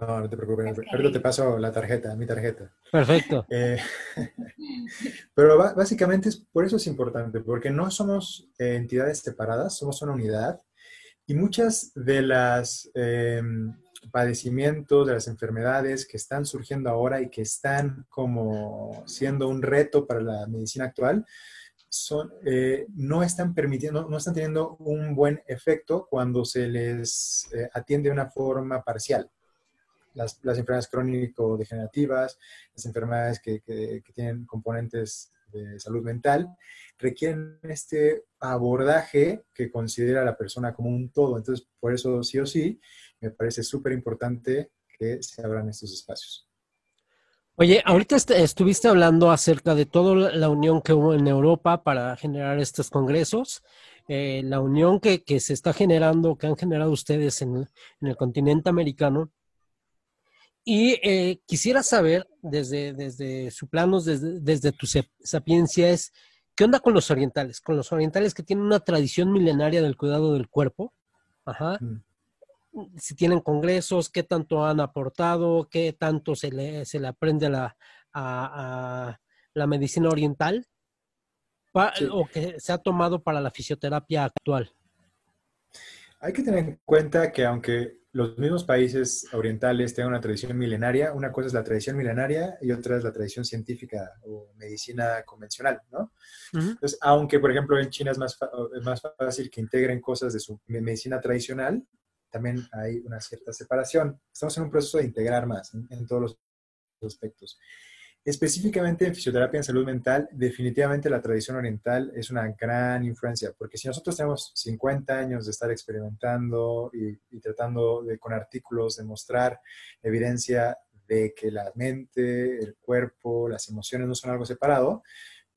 No, no te preocupes. Ahorita te paso la tarjeta, mi tarjeta. Perfecto. Eh, pero básicamente es, por eso es importante, porque no somos entidades separadas, somos una unidad y muchas de las em, padecimientos, de las enfermedades que están surgiendo ahora y que están como siendo un reto para la medicina actual, son, eh, no están permitiendo, no están teniendo un buen efecto cuando se les eh, atiende de una forma parcial. Las, las enfermedades crónico-degenerativas, las enfermedades que, que, que tienen componentes de salud mental, requieren este abordaje que considera a la persona como un todo. Entonces, por eso sí o sí, me parece súper importante que se abran estos espacios. Oye, ahorita estuviste hablando acerca de toda la unión que hubo en Europa para generar estos congresos, eh, la unión que, se está generando, que han generado ustedes en, el continente americano. Y eh, quisiera saber, desde, desde su plano, desde, desde tu sapiencia, es, ¿qué onda con los orientales? Con los orientales que tienen una tradición milenaria del cuidado del cuerpo. Ajá. Mm si tienen congresos, qué tanto han aportado, qué tanto se le, se le aprende a la, a, la medicina oriental o que se ha tomado para la fisioterapia actual. Hay que tener en cuenta que aunque los mismos países orientales tengan una tradición milenaria, una cosa es la tradición milenaria y otra es la tradición científica o medicina convencional, ¿no? Entonces, aunque, por ejemplo, en China es más, es más fácil que integren cosas de su medicina tradicional, también hay una cierta separación. Estamos en un proceso de integrar más en, todos los aspectos. Específicamente en fisioterapia en salud mental, definitivamente la tradición oriental es una gran influencia, porque si nosotros tenemos 50 años de estar experimentando y, tratando de, con artículos, demostrar evidencia de que la mente, el cuerpo, las emociones no son algo separado,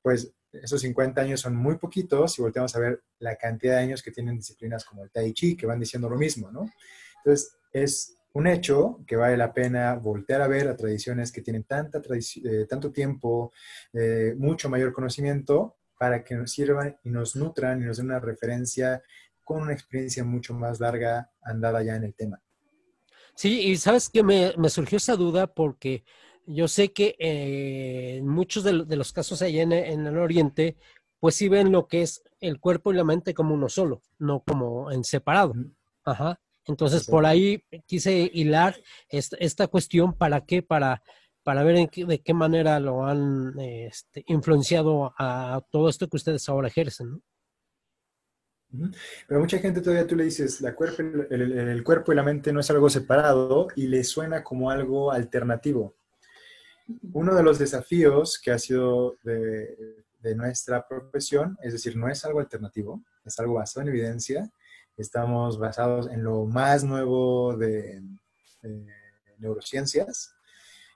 pues esos 50 años son muy poquitos si volteamos a ver la cantidad de años que tienen disciplinas como el Tai Chi, que van diciendo lo mismo, ¿no? Entonces, es un hecho que vale la pena voltear a ver a tradiciones que tienen tanta eh, tanto tiempo, eh, mucho mayor conocimiento, para que nos sirvan y nos nutran y nos den una referencia con una experiencia mucho más larga andada ya en el tema. Sí, y sabes que me, me surgió esa duda porque yo sé que eh, en muchos de, lo- de los casos allá en, en el Oriente, pues sí ven lo que es el cuerpo y la mente como uno solo, no como en separado. Ajá. Entonces, por ahí quise hilar esta, esta cuestión, ¿para qué? Para, para ver en qué- de qué manera lo han este, influenciado a todo esto que ustedes ahora ejercen. ¿no? Pero mucha gente todavía tú le dices, la cuerpo, el, el- el cuerpo y la mente no es algo separado y le suena como algo alternativo. Uno de los desafíos que ha sido de, de nuestra profesión, es decir, no es algo alternativo, es algo basado en evidencia. Estamos basados en lo más nuevo de neurociencias.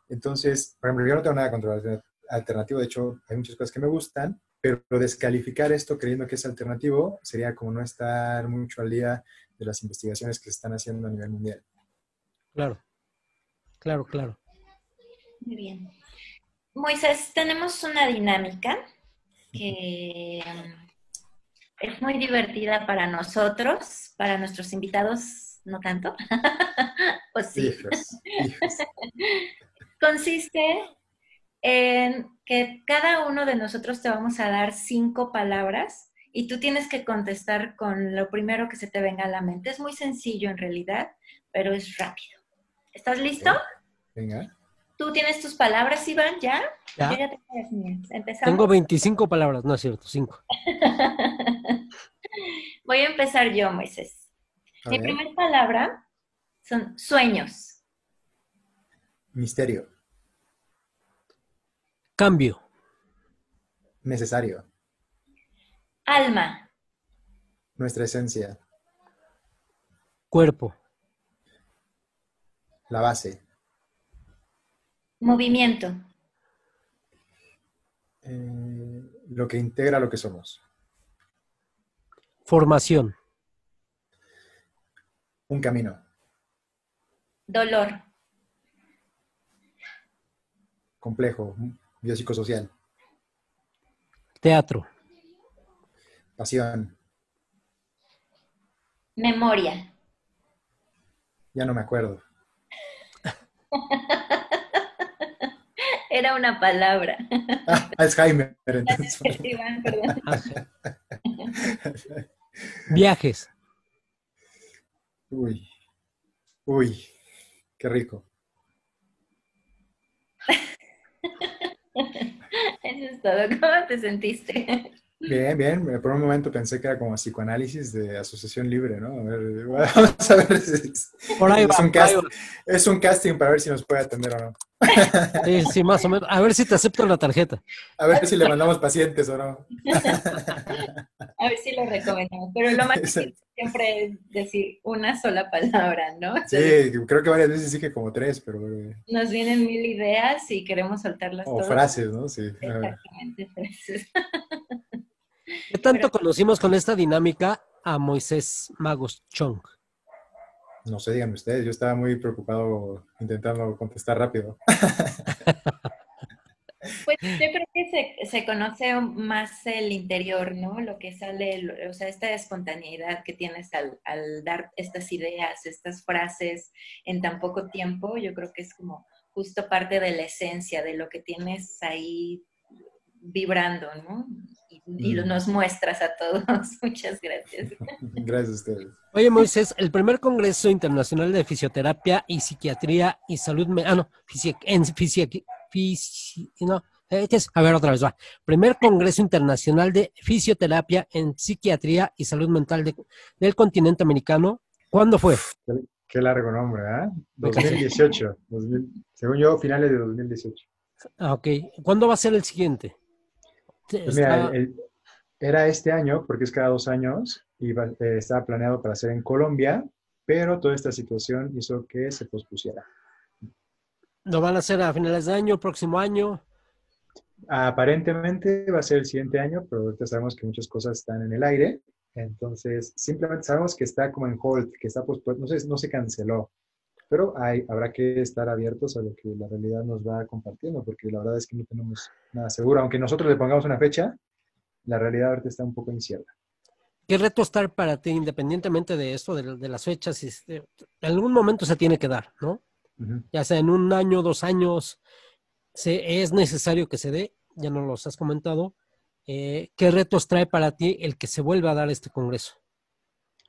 Entonces, por ejemplo, yo no tengo nada contra el alternativo, de hecho, hay muchas cosas que me gustan, pero descalificar esto creyendo que es alternativo sería como no estar mucho al día de las investigaciones que se están haciendo a nivel mundial. Claro, claro, claro. Muy bien. Moisés, tenemos una dinámica que es muy divertida para nosotros, para nuestros invitados, no tanto. ¿O sí? Consiste en que cada uno de nosotros te vamos a dar cinco palabras y tú tienes que contestar con lo primero que se te venga a la mente. Es muy sencillo en realidad, pero es rápido. ¿Estás listo? Venga. ¿Tú tienes tus palabras, Iván, ya? Ya. Yo ya tengo las mías. ¿Empezamos? Tengo 25 palabras, no es cierto, 5. Voy a empezar yo, Moisés. A Mi ver. primera palabra son sueños, Misterio. Cambio, Necesario. alma, Nuestra esencia. cuerpo, La base. Movimiento, Eh, lo que integra lo que somos. formación, Un camino. dolor, Complejo. Biopsicosocial. teatro, Pasión. memoria, Ya no me acuerdo. Era una palabra. Ah, Alzheimer. Entonces. Iván, perdón. viajes, Uy. Uy. Qué rico. Eso es todo. ¿Cómo te sentiste? Bien, bien. Por un momento pensé que era como psicoanálisis de asociación libre, ¿no? A ver, vamos a ver si es, por ahí va, es un por ahí va. es un casting para ver si nos puede atender o no. Sí, sí, más o menos. A ver si te acepto la tarjeta. A ver si le mandamos pacientes o no. A ver si lo recomendamos. Pero lo más difícil siempre es decir una sola palabra, ¿no? Sí, creo que varias veces dije como tres, pero... eh, Nos vienen mil ideas y queremos soltarlas O todas. frases, ¿no? Sí. Exactamente, frases. ¿Qué tanto conocimos con esta dinámica a Moisés Magos Chong? No sé, díganme ustedes. Yo estaba muy preocupado intentando contestar rápido. Pues yo creo que se, se conoce más el interior, ¿no? Lo que sale, o sea, esta espontaneidad que tienes al, al dar estas ideas, estas frases en tan poco tiempo, yo creo que es como justo parte de la esencia de lo que tienes ahí vibrando, ¿no? Y, Mm. nos muestras a todos. Muchas gracias. Gracias a ustedes. Oye, Moisés, el primer Congreso Internacional de Fisioterapia y Psiquiatría y Salud Me- Ah, no, fisi- en fisi- fisi- no, eh. A ver, otra vez, va. Primer Congreso Internacional de Fisioterapia en Psiquiatría y Salud Mental de- del continente americano. ¿Cuándo fue? Qué, qué largo nombre, ¿ah? Cansé. 2018. 2000 según yo, finales de 2018. Ah, ok. ¿Cuándo va a ser el siguiente? Pues mira, Está- el- el- era este año, porque es cada dos años, y eh, estaba planeado para ser en Colombia, pero toda esta situación hizo que se pospusiera. ¿Lo van a hacer a finales de año, próximo año? Aparentemente va a ser el siguiente año, pero ahorita sabemos que muchas cosas están en el aire, entonces simplemente sabemos que está como en hold, que está pospuesto, no se, no se canceló. Pero hay, habrá que estar abiertos a lo que la realidad nos va compartiendo, porque la verdad es que no tenemos nada seguro. Aunque nosotros le pongamos una fecha, la realidad ahorita está un poco incierta. ¿Qué reto estar para ti, independientemente de esto, de, de las fechas? Este, en algún momento se tiene que dar, ¿no? Ya sea en un año, dos años, se, es necesario que se dé, ya nos los has comentado. Eh, ¿Qué retos trae para ti el que se vuelva a dar este congreso?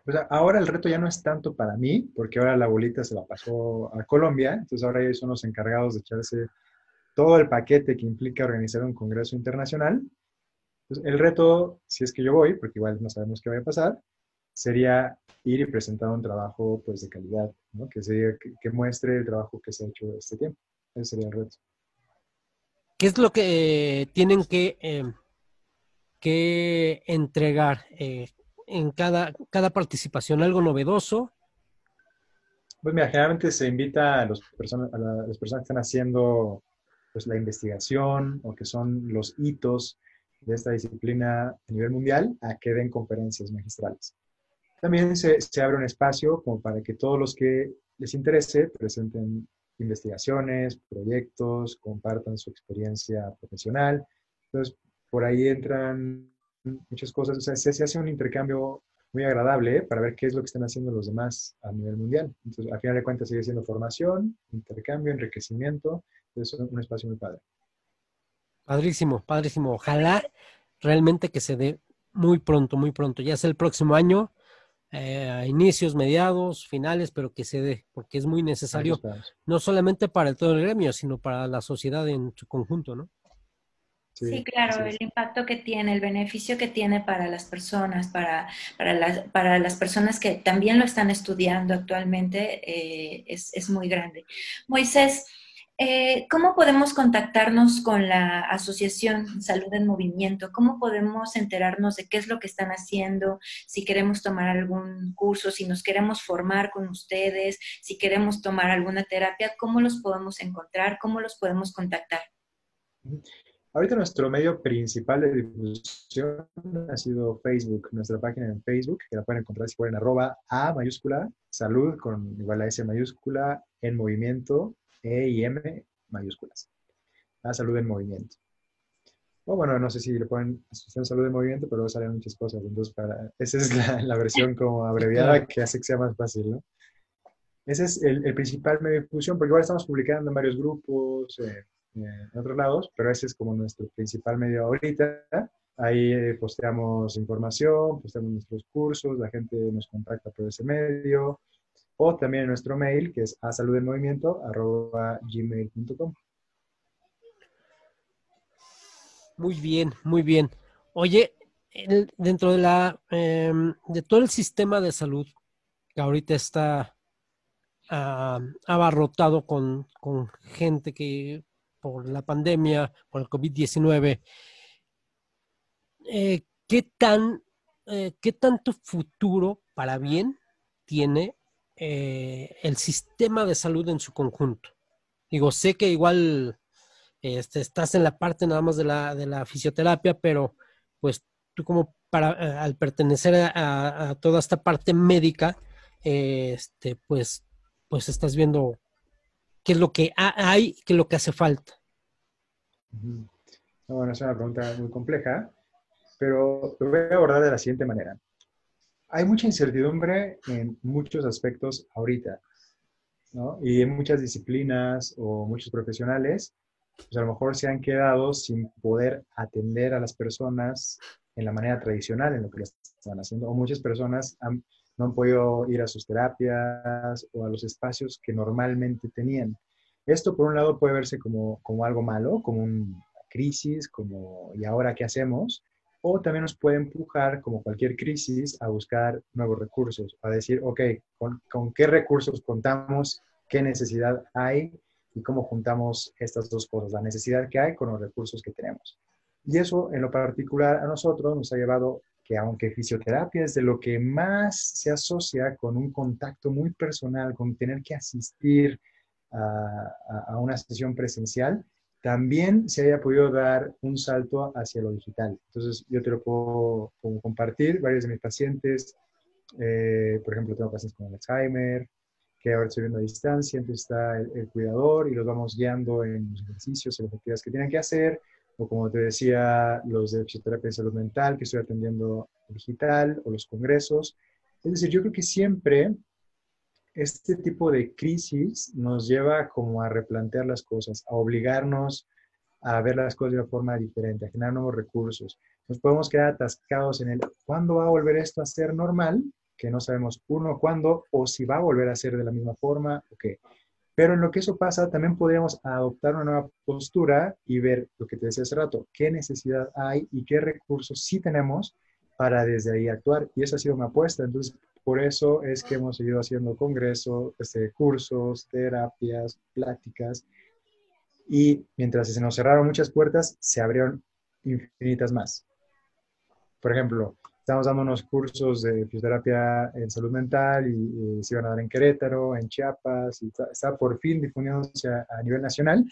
O ahora el reto ya no es tanto para mí, porque ahora la bolita se la pasó a Colombia, entonces ahora ellos son los encargados de echarse todo el paquete que implica organizar un congreso internacional. El reto, si es que yo voy, porque igual no sabemos qué va a pasar, sería ir y presentar un trabajo pues, de calidad, ¿no? que, sería, que, muestre el trabajo que se ha hecho este tiempo. Ese sería el reto. ¿Qué es lo que tienen que, eh, que entregar eh, en cada, cada participación? ¿Algo novedoso? Pues mira, generalmente se invita a, los personas, a la- las personas que están haciendo pues, la investigación o que son los hitos de esta disciplina a nivel mundial a que den conferencias magistrales. También se, se abre un espacio como para que todos los que les interese presenten investigaciones, proyectos, compartan su experiencia profesional. Entonces, por ahí entran muchas cosas. O sea, se, se hace un intercambio muy agradable ¿eh? para ver qué es lo que están haciendo los demás a nivel mundial. Entonces, al final de cuentas, sigue siendo formación, intercambio, enriquecimiento. Es un espacio muy padre. Padrísimo, padrísimo. Ojalá realmente que se dé muy pronto, muy pronto. Ya sea el próximo año, eh, a inicios, mediados, finales, pero que se dé, porque es muy necesario, no solamente para todo el gremio, sino para la sociedad en su conjunto, ¿no? Sí, claro, el impacto que tiene, el beneficio que tiene para las personas, para, para, las, para las personas que también lo están estudiando actualmente, eh, es, es muy grande. Moisés, eh, ¿cómo podemos contactarnos con la Asociación Salud en Movimiento? ¿Cómo podemos enterarnos de qué es lo que están haciendo? Si queremos tomar algún curso, si nos queremos formar con ustedes, si queremos tomar alguna terapia, ¿cómo los podemos encontrar? ¿Cómo los podemos contactar? Ahorita nuestro medio principal de difusión ha sido Facebook, nuestra página en Facebook, que la pueden encontrar si ponen arroba A mayúscula, salud con igual a S mayúscula, en movimiento, E y M mayúsculas. A salud en movimiento. O bueno, no sé si le ponen asociación salud en movimiento, pero luego salen muchas cosas. Entonces, para, esa es la, la versión como abreviada que hace que sea más fácil, ¿no? Ese es el, el principal medio de difusión, porque igual estamos publicando en varios grupos, eh, en otros lados, pero ese es como nuestro principal medio ahorita. Ahí eh, posteamos información, posteamos nuestros cursos, la gente nos contacta por ese medio, o también en nuestro mail, que es a gmail.com. Muy bien, muy bien. Oye, dentro de la em, de todo el sistema de salud que ahorita está ah, abarrotado con, con gente que por la pandemia, por el COVID-19, eh, ¿qué tan eh, qué tanto futuro para bien tiene eh, el sistema de salud en su conjunto? Digo, sé que igual este, estás en la parte nada más de la, de la fisioterapia, pero pues tú como para, al pertenecer a, a- toda esta parte médica, este, pues, pues estás viendo qué es lo que ha- hay, qué es lo que hace falta. Bueno, es una pregunta muy compleja, pero lo voy a abordar de la siguiente manera. Hay mucha incertidumbre en muchos aspectos ahorita, ¿no? Y en muchas disciplinas o muchos profesionales, pues a lo mejor se han quedado sin poder atender a las personas en la manera tradicional en lo que lo están haciendo, o muchas personas han- no han podido ir a sus terapias o a los espacios que normalmente tenían. Esto, por un lado, puede verse como, como algo malo, como una crisis, como ¿y ahora qué hacemos? O también nos puede empujar, como cualquier crisis, a buscar nuevos recursos, a decir, ok, ¿con, con qué recursos contamos? ¿Qué necesidad hay? Y cómo juntamos estas dos cosas, la necesidad que hay con los recursos que tenemos. Y eso, en lo particular, a nosotros nos ha llevado que aunque fisioterapia es de lo que más se asocia con un contacto muy personal, con tener que asistir a, una sesión presencial, también se haya podido dar un salto hacia lo digital. Entonces, yo te lo puedo compartir. Varios de mis pacientes, eh, por ejemplo, tengo pacientes con Alzheimer, que ahora estoy viendo a distancia, entonces está el, el, cuidador y los vamos guiando en los ejercicios, en las actividades que tienen que hacer, o como te decía, los de fisioterapia y salud mental que estoy atendiendo digital, o los congresos. Es decir, yo creo que siempre este tipo de crisis nos lleva como a replantear las cosas, a obligarnos a ver las cosas de una forma diferente, a generar nuevos recursos. Nos podemos quedar atascados en el, ¿cuándo va a volver esto a ser normal? que no sabemos uno cuándo o si va a volver a ser de la misma forma o qué. Pero en lo que eso pasa, también podríamos adoptar una nueva postura y ver lo que te decía hace rato, qué necesidad hay y qué recursos sí tenemos para desde ahí actuar. Y esa ha sido mi apuesta. Entonces, por eso es que hemos seguido haciendo congresos, este, cursos, terapias, pláticas. Y mientras se nos cerraron muchas puertas, se abrieron infinitas más. Por ejemplo, Estamos dando unos cursos de fisioterapia en salud mental y, se iban a dar en Querétaro, en Chiapas, y está, por fin difundiéndose a, a, nivel nacional.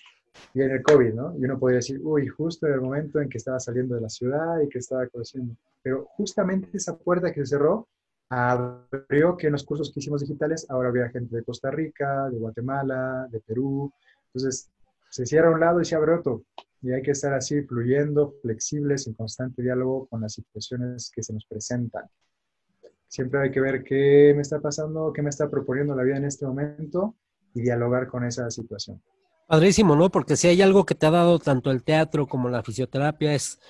Y en el COVID, ¿no? Y uno podría decir, uy, justo en el momento en que estaba saliendo de la ciudad y que estaba creciendo. Pero justamente esa puerta que se cerró abrió que en los cursos que hicimos digitales ahora había gente de Costa Rica, de Guatemala, de Perú. Entonces, se cierra un lado y se abre otro y hay que estar así fluyendo, flexibles, en constante diálogo con las situaciones que se nos presentan. Siempre hay que ver qué me está pasando, qué me está proponiendo la vida en este momento y dialogar con esa situación. Padrísimo, ¿no? Porque si hay algo que te ha dado tanto el teatro como la fisioterapia es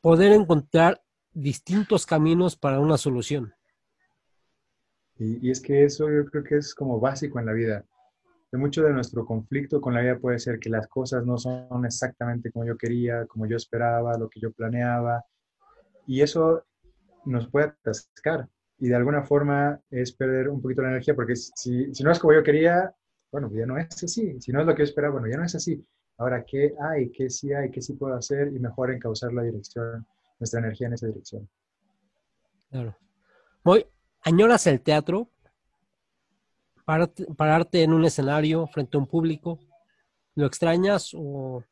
poder encontrar distintos caminos para una solución. Y, y, es que eso yo creo que es como básico en la vida mucho de nuestro conflicto con la vida puede ser que las cosas no son exactamente como yo quería, como yo esperaba, lo que yo planeaba. Y eso nos puede atascar. Y de alguna forma es perder un poquito la energía, porque si, si no es como yo quería, bueno, ya no es así. Si no es lo que yo esperaba, bueno, ya no es así. Ahora, ¿qué hay? ¿Qué sí hay? ¿Qué sí puedo hacer? Y mejor encauzar la dirección, nuestra energía en esa dirección. Claro. Voy, ¿añoras el teatro? Pararte, en un escenario frente a un público? ¿Lo extrañas o...?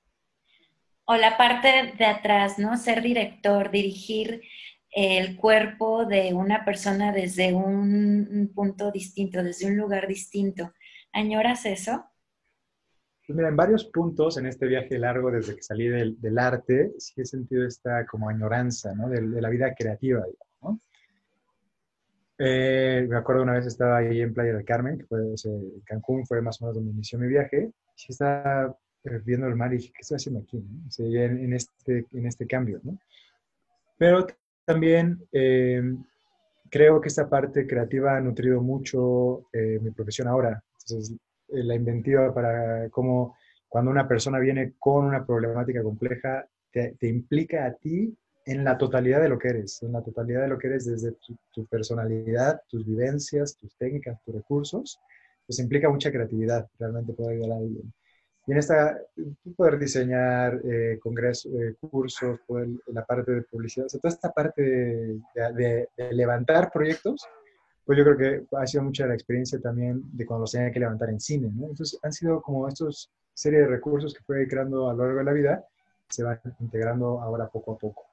O la parte de atrás, ¿no? Ser director, dirigir el cuerpo de una persona desde un punto distinto, desde un lugar distinto. ¿Añoras eso? Pues mira, en varios puntos en este viaje largo desde que salí del, arte, sí he sentido esta como añoranza, ¿no? De, de la vida creativa, digamos. Eh, me acuerdo una vez estaba ahí en Playa del Carmen, que fue en Cancún, fue más o menos donde inició mi viaje. Y estaba eh, viendo el mar y dije, ¿qué estoy haciendo aquí? en, este, en este cambio, ¿no? Pero también eh, creo que esta parte creativa ha nutrido mucho mi profesión ahora. Entonces, la inventiva para cómo cuando una persona viene con una problemática compleja, te, te implica a ti en la totalidad de lo que eres, en la totalidad de lo que eres desde tu, personalidad, tus vivencias, tus técnicas, tus recursos, pues implica mucha creatividad realmente poder ayudar a alguien. Y en esta, poder diseñar eh, congresos, eh, cursos, poder, la parte de publicidad, o sea, toda esta parte de, levantar proyectos, pues yo creo que ha sido mucha la experiencia también de cuando los tenía que levantar en cine, ¿no? Entonces han sido como estos serie de recursos que fue creando a lo largo de la vida, se van integrando ahora poco a poco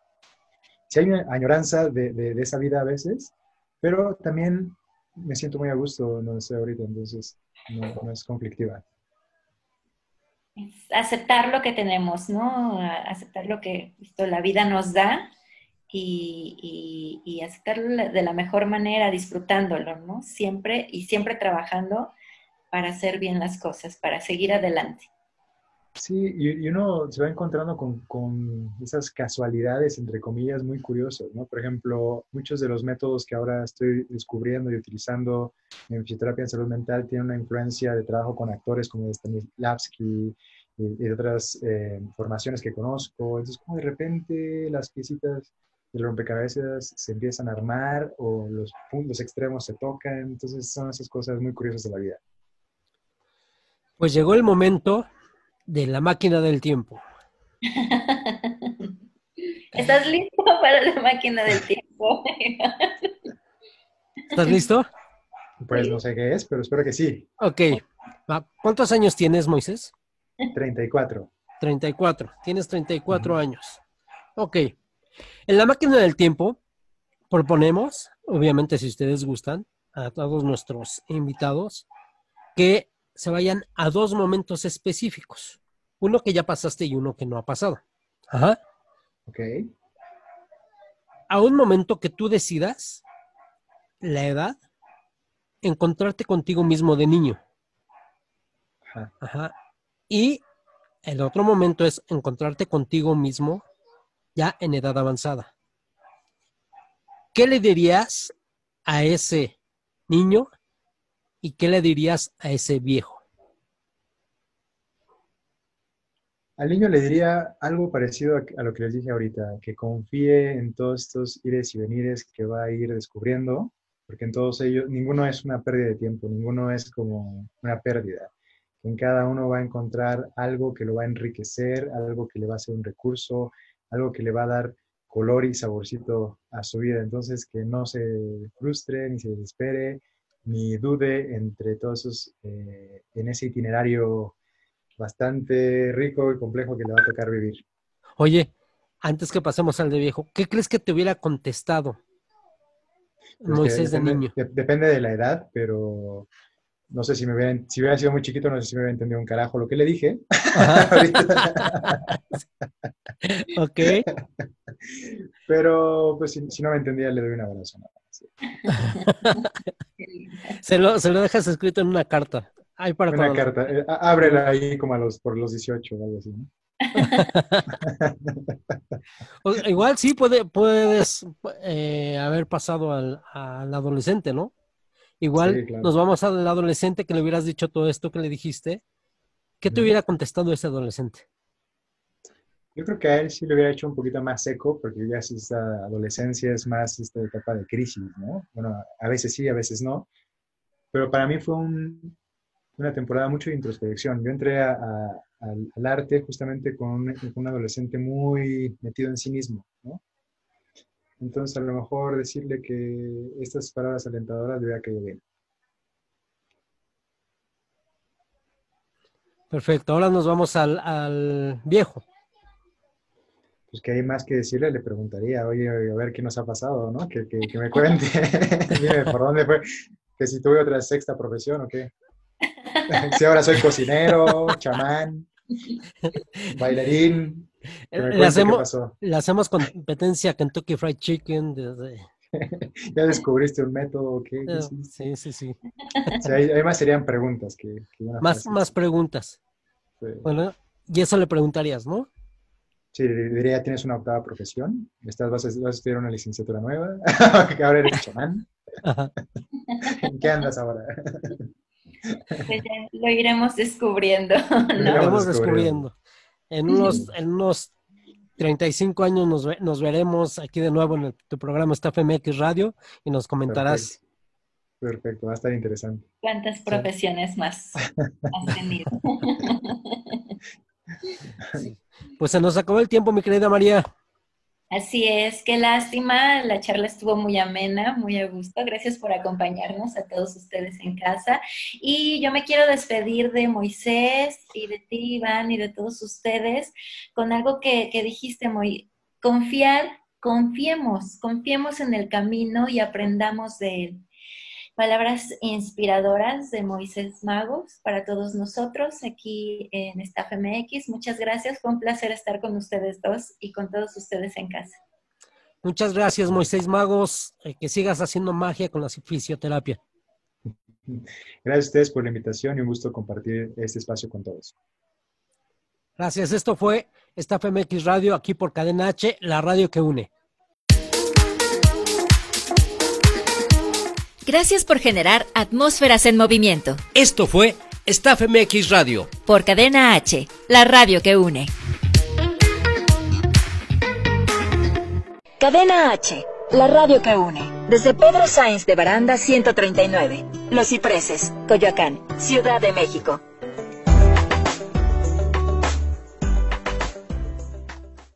si hay añoranza de, esa vida a veces, pero también me siento muy a gusto donde estoy ahorita, entonces no, es conflictiva. aceptar lo que tenemos, ¿no? Aceptar lo que la vida nos da y, aceptarlo de la mejor manera, disfrutándolo, ¿no? Siempre y siempre trabajando para hacer bien las cosas, para seguir adelante. Sí, y, uno se va encontrando con, esas casualidades, entre comillas, muy curiosas, ¿no? Por ejemplo, muchos de los métodos que ahora estoy descubriendo y utilizando en fisioterapia en salud mental tienen una influencia de trabajo con actores como Stanislavski y, y otras eh, formaciones que conozco. Entonces, como de repente las piecitas del rompecabezas se empiezan a armar o los puntos extremos se tocan. Entonces, son esas cosas muy curiosas de la vida. Pues llegó el momento de la máquina del tiempo. ¿Estás listo para la máquina del tiempo? ¿Estás listo? Pues no sé qué es, pero espero que sí. Ok. ¿Cuántos años tienes, Moisés? 34. 34. Tienes 34 años. Ok. En la máquina del tiempo proponemos, obviamente si ustedes gustan, a todos nuestros invitados que se vayan a dos momentos específicos. Uno que ya pasaste y uno que no ha pasado. Ajá. Ok. A un momento que tú decidas la edad, encontrarte contigo mismo de niño. Ajá. Ajá. Y el otro momento es encontrarte contigo mismo ya en edad avanzada. ¿Qué le dirías a ese niño y qué le dirías a ese viejo? Al niño le diría algo parecido a, lo que les dije ahorita, que confíe en todos estos ires y venires que va a ir descubriendo, porque en todos ellos ninguno es una pérdida de tiempo, ninguno es como una pérdida. En cada uno va a encontrar algo que lo va a enriquecer, algo que le va a ser un recurso, algo que le va a dar color y saborcito a su vida. Entonces, que no se frustre, ni se desespere, ni dude entre todos esos, eh, en ese itinerario bastante rico y complejo que le va a tocar vivir. Oye, antes que pasemos al de viejo, ¿qué crees que te hubiera contestado Pues Moisés de niño? de- depende de la edad, pero no sé si me hubiera, si hubiera sido muy chiquito, no sé si me hubiera entendido un carajo lo que le dije. Ok, pero pues si, si no me entendía, le doy un abrazo. nada se lo, se lo dejas escrito en una carta. Ahí para Una carta. eh, ábrela ahí como a los, por los 18 o algo así. ¿no? O- Igual sí puede, puedes eh, haber pasado al, al adolescente, ¿no? Igual Sí, claro. nos vamos al adolescente que le hubieras dicho todo esto que le dijiste. ¿Qué te hubiera contestado ese adolescente? Yo creo que a él sí le hubiera hecho un poquito más seco, porque ya es esta adolescencia, es más esta etapa de crisis, ¿no? Bueno, a veces sí, a veces no. Pero para mí fue un- una temporada mucho de introspección. Yo entré al, arte justamente con un, adolescente muy metido en sí mismo, ¿no? Entonces, a lo mejor decirle que estas palabras alentadoras le hubiera caído bien. Perfecto, ahora nos vamos al viejo. Pues que hay más que decirle, le preguntaría, oye, a ver qué nos ha pasado, ¿no? Que, que, que me cuente, dime por dónde fue, que si tuve otra sexta profesión o qué. Si ahora soy cocinero, chamán, bailarín, que me Le hacemos, pasó. le hacemos competencia a Kentucky Fried Chicken desde... ¿Ya descubriste un método o qué? ¿Qué eh? Sí, sí, sí. Más serían preguntas que, que Más, frase. más preguntas. Sí. Bueno, y eso le preguntarías, ¿no? Sí, diría, ¿tienes una octava profesión? ¿Estás, vas, a, vas a estudiar una licenciatura nueva? que ahora eres chamán. ¿En qué andas ahora? Pues ya lo iremos descubriendo, Lo iremos descubriendo. En unos, en unos 35 años nos, ve- nos veremos aquí de nuevo en el- tu programa Staff MX Radio y nos comentarás. Perfecto. Perfecto, va a estar interesante. ¿Cuántas profesiones más has tenido? Pues se nos acabó el tiempo, mi querida María. Así es, qué lástima, la charla estuvo muy amena, muy a gusto. Gracias por acompañarnos a todos ustedes en casa. Y yo me quiero despedir de Moisés y de ti, Iván, y de todos ustedes con algo que, que dijiste, muy confiar, confiemos, confiemos en el camino y aprendamos de él. Palabras inspiradoras de Moisés Magos para todos nosotros aquí en Staff MX. Muchas gracias, fue un placer estar con ustedes dos y con todos ustedes en casa. Muchas gracias, Moisés Magos. eh, que sigas haciendo magia con la fisioterapia. Gracias a ustedes por la invitación y un gusto compartir este espacio con todos. Gracias. Esto fue Staff MX Radio aquí por Cadena H, la radio que une. Gracias por generar atmósferas en movimiento. Esto fue Staff MX Radio. Por Cadena H, la radio que une. Cadena H, la radio que une. Desde Pedro Sáenz de Baranda 139, Los Cipreses, Coyoacán, Ciudad de México.